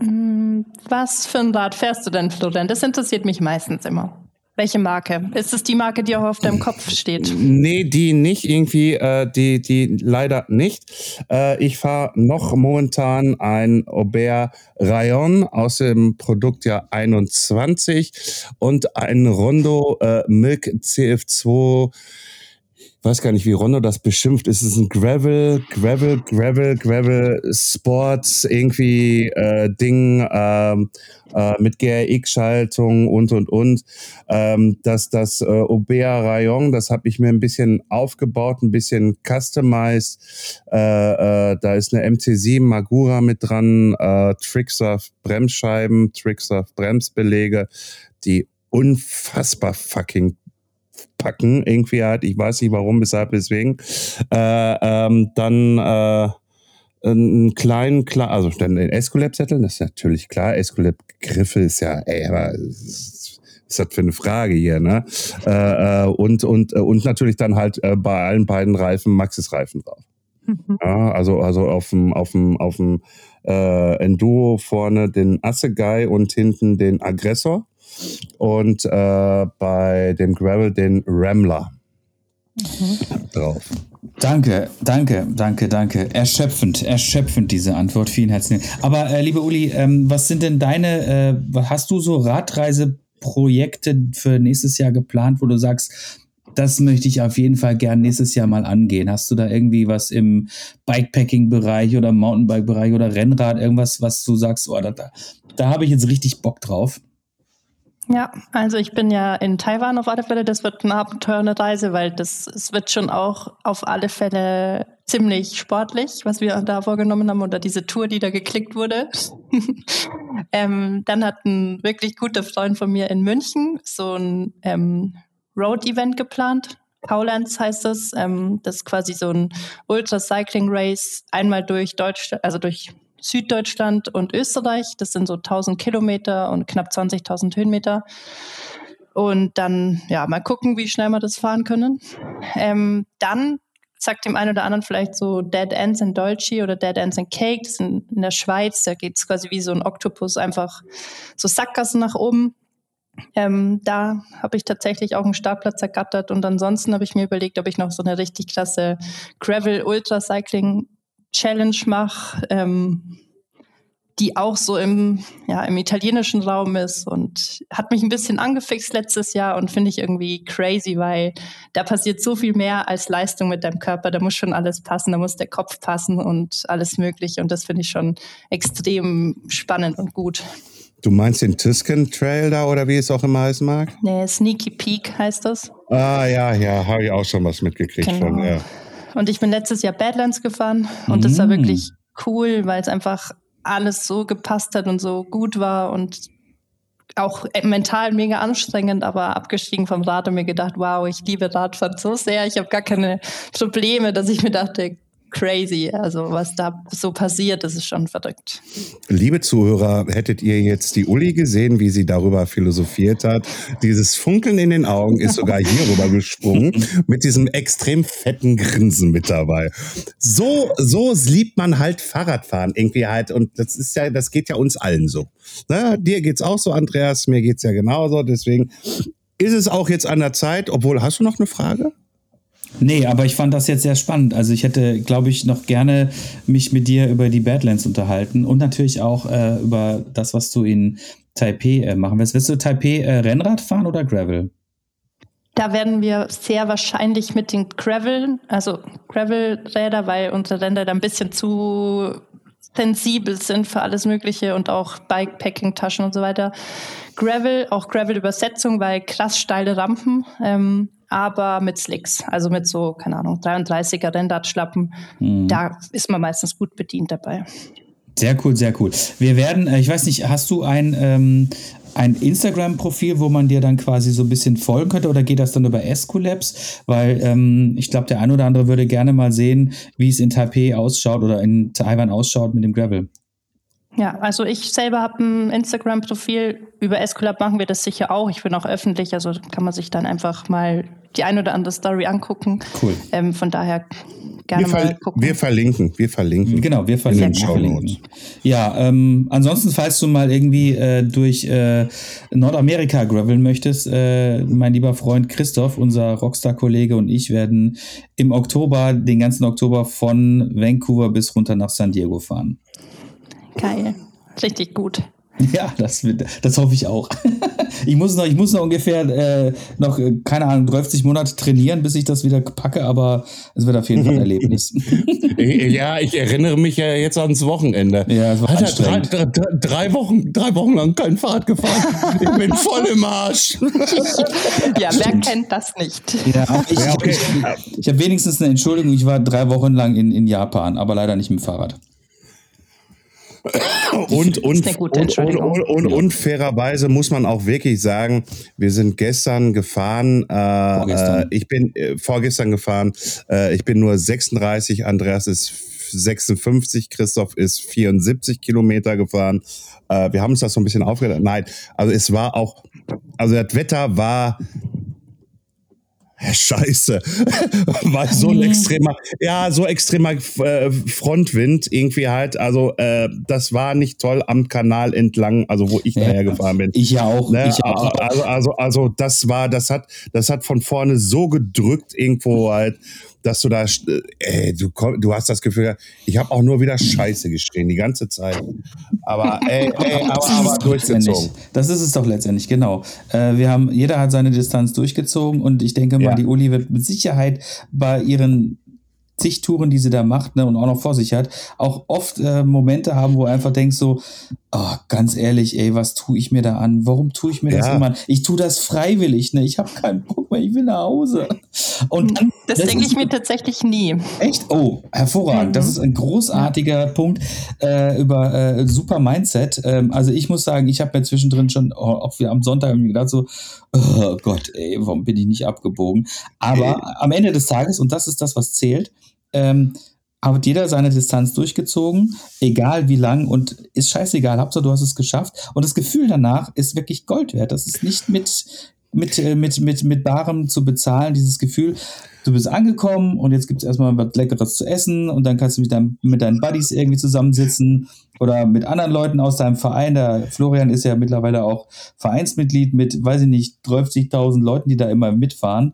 S3: Mm, Was für ein Rad fährst du denn, Florian? Das interessiert mich meistens immer. Welche Marke? Ist es die Marke, die auch auf deinem Kopf steht?
S1: Nee, die nicht irgendwie, äh, die, die leider nicht. Äh, ich fahre noch momentan ein Aubert Rayon aus dem Produktjahr 21 und ein Rondo äh, Milk CF2 ich weiß gar nicht, wie Rondo das beschimpft. Es ist ein Gravel, Gravel, Gravel, Gravel Sports irgendwie äh, Ding ähm, äh, mit GRX-Schaltung und und und. Ähm, das das äh, Aubert Rayon, das habe ich mir ein bisschen aufgebaut, ein bisschen customized. Äh, äh, da ist eine MC7 Magura mit dran, äh, Tricksurf Bremsscheiben, Tricksurf Bremsbelege, die unfassbar fucking packen, irgendwie halt, ich weiß nicht warum, weshalb, weswegen. Äh, ähm, dann äh, einen kleinen, klar, also dann den Escolab-Zettel, das ist natürlich klar. Escolab-Griffe ist ja, ey, aber was ist das für eine Frage hier, ne? Äh, äh, und, und, äh, und natürlich dann halt äh, bei allen beiden Reifen Maxis-Reifen drauf. Ja, also, also auf dem, auf dem, auf dem äh, Enduro vorne den Assegai und hinten den Aggressor und äh, bei dem Gravel den Rambler drauf.
S2: Danke, danke, danke, danke. Erschöpfend, erschöpfend diese Antwort. Vielen herzlichen Dank. Aber äh, liebe Uli, ähm, was sind denn deine, äh, hast du so Radreiseprojekte für nächstes Jahr geplant, wo du sagst, das möchte ich auf jeden Fall gern nächstes Jahr mal angehen. Hast du da irgendwie was im Bikepacking-Bereich oder Mountainbike-Bereich oder Rennrad, irgendwas, was du sagst, oh, da, da, da habe ich jetzt richtig Bock drauf?
S3: Ja, also ich bin ja in Taiwan auf alle Fälle. Das wird eine Reise, weil das es wird schon auch auf alle Fälle ziemlich sportlich, was wir da vorgenommen haben oder diese Tour, die da geklickt wurde. ähm, dann hat ein wirklich guter Freund von mir in München so ein ähm, Road-Event geplant. Paulands heißt das. Ähm, das ist quasi so ein Ultra-Cycling-Race einmal durch Deutschland, also durch Süddeutschland und Österreich. Das sind so 1000 Kilometer und knapp 20.000 Höhenmeter. Und dann, ja, mal gucken, wie schnell wir das fahren können. Ähm, dann sagt dem einen oder anderen vielleicht so Dead Ends in Dolce oder Dead Ends in Cake. Das sind in der Schweiz. Da geht es quasi wie so ein Oktopus einfach so Sackgassen nach oben. Ähm, da habe ich tatsächlich auch einen Startplatz ergattert. Und ansonsten habe ich mir überlegt, ob ich noch so eine richtig klasse Gravel Ultra Cycling Challenge mache, ähm, die auch so im, ja, im italienischen Raum ist und hat mich ein bisschen angefixt letztes Jahr und finde ich irgendwie crazy, weil da passiert so viel mehr als Leistung mit deinem Körper. Da muss schon alles passen, da muss der Kopf passen und alles Mögliche und das finde ich schon extrem spannend und gut.
S1: Du meinst den Tuscan Trail da oder wie es auch immer heißen mag?
S3: Nee, Sneaky Peak heißt das.
S1: Ah, ja, ja, habe ich auch schon was mitgekriegt
S3: Genau.
S1: von, ja.
S3: Und ich bin letztes Jahr Badlands gefahren und das war
S2: Mm.
S3: wirklich cool, weil es einfach alles so gepasst hat und so gut war und auch mental mega anstrengend, aber abgestiegen vom Rad und mir gedacht, wow, ich liebe Radfahren so sehr, ich habe gar keine Probleme, dass ich mir dachte, crazy, also was da so passiert, das ist schon verrückt.
S1: Liebe Zuhörer, hättet ihr jetzt die Uli gesehen, wie sie darüber philosophiert hat? Dieses Funkeln in den Augen ist sogar hier rüber gesprungen, mit diesem extrem fetten Grinsen mit dabei. So, so liebt man halt Fahrradfahren irgendwie halt. Und das ist ja, das geht ja uns allen so. Ne? Dir geht's auch so, Andreas, mir geht's ja genauso. Deswegen ist es auch jetzt an der Zeit, obwohl, hast du noch eine Frage?
S2: Nee, aber ich fand das jetzt sehr spannend. Also ich hätte, glaube ich, noch gerne mich mit dir über die Badlands unterhalten und natürlich auch äh, über das, was du in Taipei äh, machen willst. Willst du Taipei äh, Rennrad fahren oder Gravel?
S3: Da werden wir sehr wahrscheinlich mit den Gravel, also Gravel-Räder, weil unsere Räder da ein bisschen zu sensibel sind für alles Mögliche und auch Bikepacking-Taschen und so weiter. Gravel, auch Gravel-Übersetzung, weil krass steile Rampen, ähm, aber mit Slicks, also mit so, keine Ahnung, 33er Rennradschlappen. Da ist man meistens gut bedient dabei.
S2: Sehr cool, sehr cool. Wir werden, äh, ich weiß nicht, hast du ein, ähm, ein Instagram-Profil, wo man dir dann quasi so ein bisschen folgen könnte oder geht das dann über Escolabs? Weil ähm, ich glaube, der ein oder andere würde gerne mal sehen, wie es in Taipei ausschaut oder in Taiwan ausschaut mit dem Gravel.
S3: Ja, also ich selber habe ein Instagram-Profil. Über Escolab machen wir das sicher auch. Ich bin auch öffentlich, also kann man sich dann einfach mal die ein oder andere Story angucken.
S2: Cool.
S3: Ähm, von daher gerne
S1: Wir,
S3: mal gucken.
S1: wir verlinken, wir verlinken.
S2: Genau, wir verlinken.
S1: den
S2: wir verlinken. Ja, ähm, ansonsten, falls du mal irgendwie äh, durch äh, Nordamerika graveln möchtest, äh, mein lieber Freund Christoph, unser Rockstar-Kollege und ich werden im Oktober, den ganzen Oktober von Vancouver bis runter nach San Diego fahren.
S3: Geil. Richtig gut.
S2: Ja, das, wird, das hoffe ich auch. ich, muss noch, ich muss noch ungefähr äh, noch, äh, keine Ahnung, 30 Monate trainieren, bis ich das wieder packe, aber es wird auf jeden Fall ein Erlebnis.
S1: Ja, ich erinnere mich ja jetzt ans Wochenende.
S2: Ja, es war
S1: Alter, drei,
S2: anstrengend.
S1: drei, drei, drei Wochen, drei Wochen lang kein Fahrrad gefahren. Ich bin voll im Arsch.
S3: Ja, wer kennt das nicht?
S2: Ja, ich,
S1: Ja, okay.
S2: ich, ich habe wenigstens eine Entschuldigung, ich war drei Wochen lang in, in Japan, aber leider nicht mit dem Fahrrad.
S1: Und, und, und, und, und, fairerweise muss man auch wirklich sagen, wir sind gestern gefahren. Äh,
S2: Vorgestern.
S1: Äh, ich bin äh, vorgestern gefahren. Ich bin nur 36, Andreas ist 56, Christoph ist 74 Kilometer gefahren. Wir haben uns das so ein bisschen aufgedacht. Nein, also es war auch, also das Wetter war Scheiße, war so ein extremer, ja, so extremer äh, Frontwind irgendwie halt. Also äh, das war nicht toll am Kanal entlang, also wo ich
S2: Ja.
S1: daher gefahren bin.
S2: Ich ja auch.
S1: Ne,
S2: Ich auch.
S1: also, also, also das war, das hat, das hat von vorne so gedrückt irgendwo halt, dass du da, äh, ey, du, komm- du hast das Gefühl, ich habe auch nur wieder Scheiße geschrien die ganze Zeit. Aber ey, ey, aber, aber durchgezogen.
S2: Das ist es doch letztendlich, genau. Äh, wir haben, jeder hat seine Distanz durchgezogen und ich denke mal,
S1: Ja.
S2: die Uli wird mit Sicherheit bei ihren zig Touren, die sie da macht ne, und auch noch vor sich hat, auch oft äh, Momente haben, wo du einfach denkst so, oh, ganz ehrlich, ey, was tue ich mir da an? Warum tue ich mir das
S1: Ja.
S2: immer an? Ich tue das freiwillig, ne? Ich habe keinen Bock mehr, ich will nach Hause. Und dann,
S3: Das,
S2: das
S3: denke ich mir tatsächlich nie.
S2: Echt? Oh, hervorragend. Das ist ein großartiger Punkt äh, über äh, super Mindset. Ähm, also ich muss sagen, ich habe mir zwischendrin schon, oh, auch wieder am Sonntag mir gedacht so, oh Gott, ey, warum bin ich nicht abgebogen? Aber am Ende des Tages, und das ist das, was zählt, ähm, hat jeder seine Distanz durchgezogen, egal wie lang und ist scheißegal, Hauptsache du hast es geschafft. Und das Gefühl danach ist wirklich Gold wert. Das ist nicht mit, mit, äh, mit, mit, mit Barem zu bezahlen, dieses Gefühl, du bist angekommen und jetzt gibt es erstmal was Leckeres zu essen und dann kannst du mit, deinem, mit deinen Buddies irgendwie zusammensitzen oder mit anderen Leuten aus deinem Verein. Der Florian ist ja mittlerweile auch Vereinsmitglied mit, weiß ich nicht, 30.000 Leuten, die da immer mitfahren.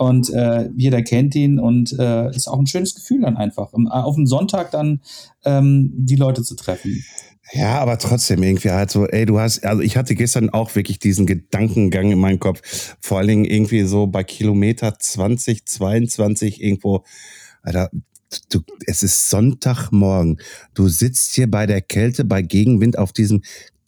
S2: Und äh, jeder kennt ihn und äh, ist auch ein schönes Gefühl dann einfach, um, auf dem Sonntag dann ähm, die Leute zu treffen.
S1: Ja, aber trotzdem irgendwie halt so, ey, du hast, also ich hatte gestern auch wirklich diesen Gedankengang in meinem Kopf. Vor allen Dingen irgendwie so bei Kilometer 20, 22 irgendwo, Alter, du, es ist Sonntagmorgen. Du sitzt hier bei der Kälte, bei Gegenwind auf diesem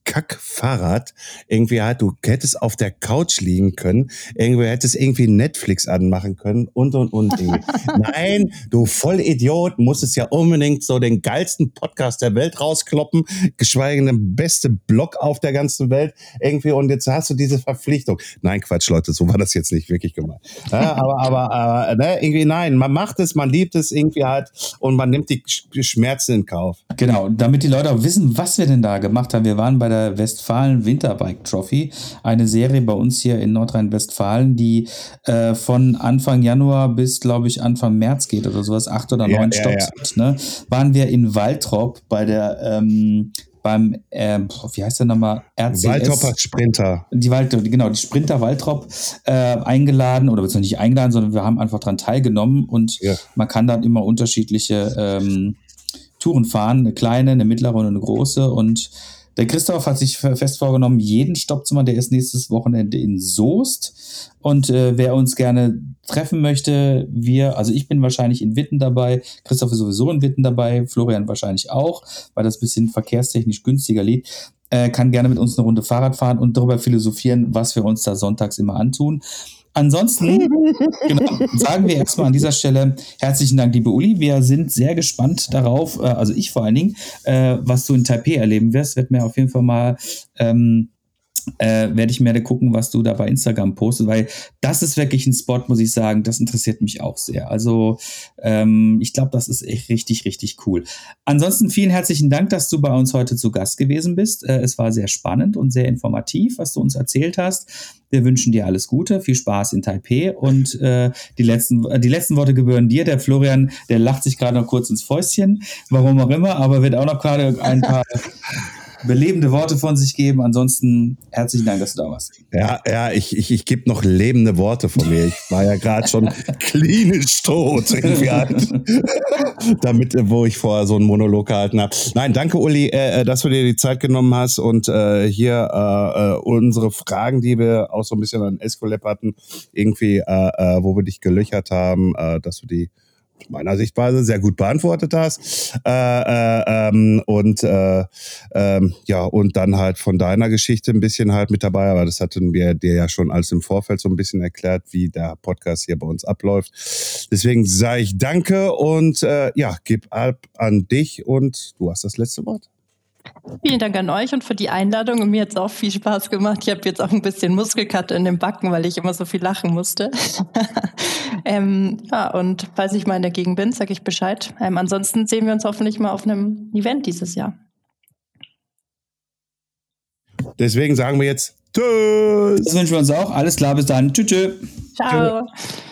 S1: Kack-Fahrrad. Irgendwie halt, du hättest auf der Couch liegen können. Irgendwie hättest irgendwie Netflix anmachen können und, und, und. Nein, du Vollidiot, musstest ja unbedingt so den geilsten Podcast der Welt rauskloppen, geschweige denn beste Blog auf der ganzen Welt. Irgendwie, und jetzt hast du diese Verpflichtung. Nein, Quatsch, Leute, so war das jetzt nicht wirklich gemeint. Ja, aber, aber, aber ne, irgendwie, nein, man macht es, man liebt es irgendwie halt und man nimmt die Schmerzen in Kauf.
S2: Genau, damit die Leute auch wissen, was wir denn da gemacht haben. Wir waren bei der Westfalen Winterbike Trophy, eine Serie bei uns hier in Nordrhein-Westfalen, die äh, von Anfang Januar bis, glaube ich, Anfang März geht oder sowas, acht oder neun ja, Stopps. Ja, ja. Ne? Waren wir in Waltrop bei der ähm, beim, äh, wie heißt der nochmal? RCS.
S1: Waltropper Sprinter.
S2: Die Wald, genau, die Sprinter Waltrop äh, eingeladen oder beziehungsweise nicht eingeladen, sondern wir haben einfach daran teilgenommen und ja. man kann dann immer unterschiedliche ähm, Touren fahren, eine kleine, eine mittlere und eine große und der Christoph hat sich fest vorgenommen, jeden Stopp zu machen. Der ist nächstes Wochenende in Soest. Und äh, wer uns gerne treffen möchte, wir, also ich bin wahrscheinlich in Witten dabei, Christoph ist sowieso in Witten dabei, Florian wahrscheinlich auch, weil das bisschen verkehrstechnisch günstiger liegt äh, kann gerne mit uns eine Runde Fahrrad fahren und darüber philosophieren, was wir uns da sonntags immer antun. Ansonsten genau, sagen wir erstmal an dieser Stelle herzlichen Dank, liebe Uli. Wir sind sehr gespannt darauf, äh, also ich vor allen Dingen, äh, was du in Taipei erleben wirst. Wird mir auf jeden Fall mal ähm, äh, werde ich mir gucken, was du da bei Instagram postest, weil das ist wirklich ein Spot, muss ich sagen, das interessiert mich auch sehr. Also ähm, ich glaube, das ist echt richtig, richtig cool. Ansonsten vielen herzlichen Dank, dass du bei uns heute zu Gast gewesen bist. Äh, es war sehr spannend und sehr informativ, was du uns erzählt hast. Wir wünschen dir alles Gute, viel Spaß in Taipei und äh, die, letzten, die letzten Worte gebühren dir. Der Florian, der lacht sich gerade noch kurz ins Fäustchen, warum auch immer, aber wird auch noch gerade ein paar belebende Worte von sich geben. Ansonsten herzlichen Dank, dass du da warst.
S1: Ja, ja, ich, ich, ich gebe noch lebende Worte von mir. Ich war ja gerade schon klinisch tot. Halt. Damit, wo ich vorher so einen Monolog gehalten habe. Nein, danke, Uli, äh, äh, dass du dir die Zeit genommen hast und äh, hier äh, äh unsere Fragen, die wir auch so ein bisschen an Escolab hatten, irgendwie, äh, wo wir dich gelöchert haben, dass du die meiner Sichtweise sehr gut beantwortet hast. Äh, äh, ähm, und äh, ähm, ja, und dann halt von deiner Geschichte ein bisschen halt mit dabei, aber das hatten wir dir ja schon alles im Vorfeld so ein bisschen erklärt, wie der Podcast hier bei uns abläuft. Deswegen sage ich danke und äh, ja, gib ab an dich und du hast das letzte Wort.
S3: Vielen Dank an euch und für die Einladung. Und mir hat es auch viel Spaß gemacht. Ich habe jetzt auch ein bisschen Muskelkatte in den Backen, weil ich immer so viel lachen musste. ähm, ja, und falls ich mal in der Gegend bin, sage ich Bescheid. Ähm, ansonsten sehen wir uns hoffentlich mal auf einem Event dieses Jahr.
S1: Deswegen sagen wir jetzt Tschüss.
S2: Das wünschen wir uns auch. Alles klar, bis dann. Tschüss.
S3: Ciao. Tschö.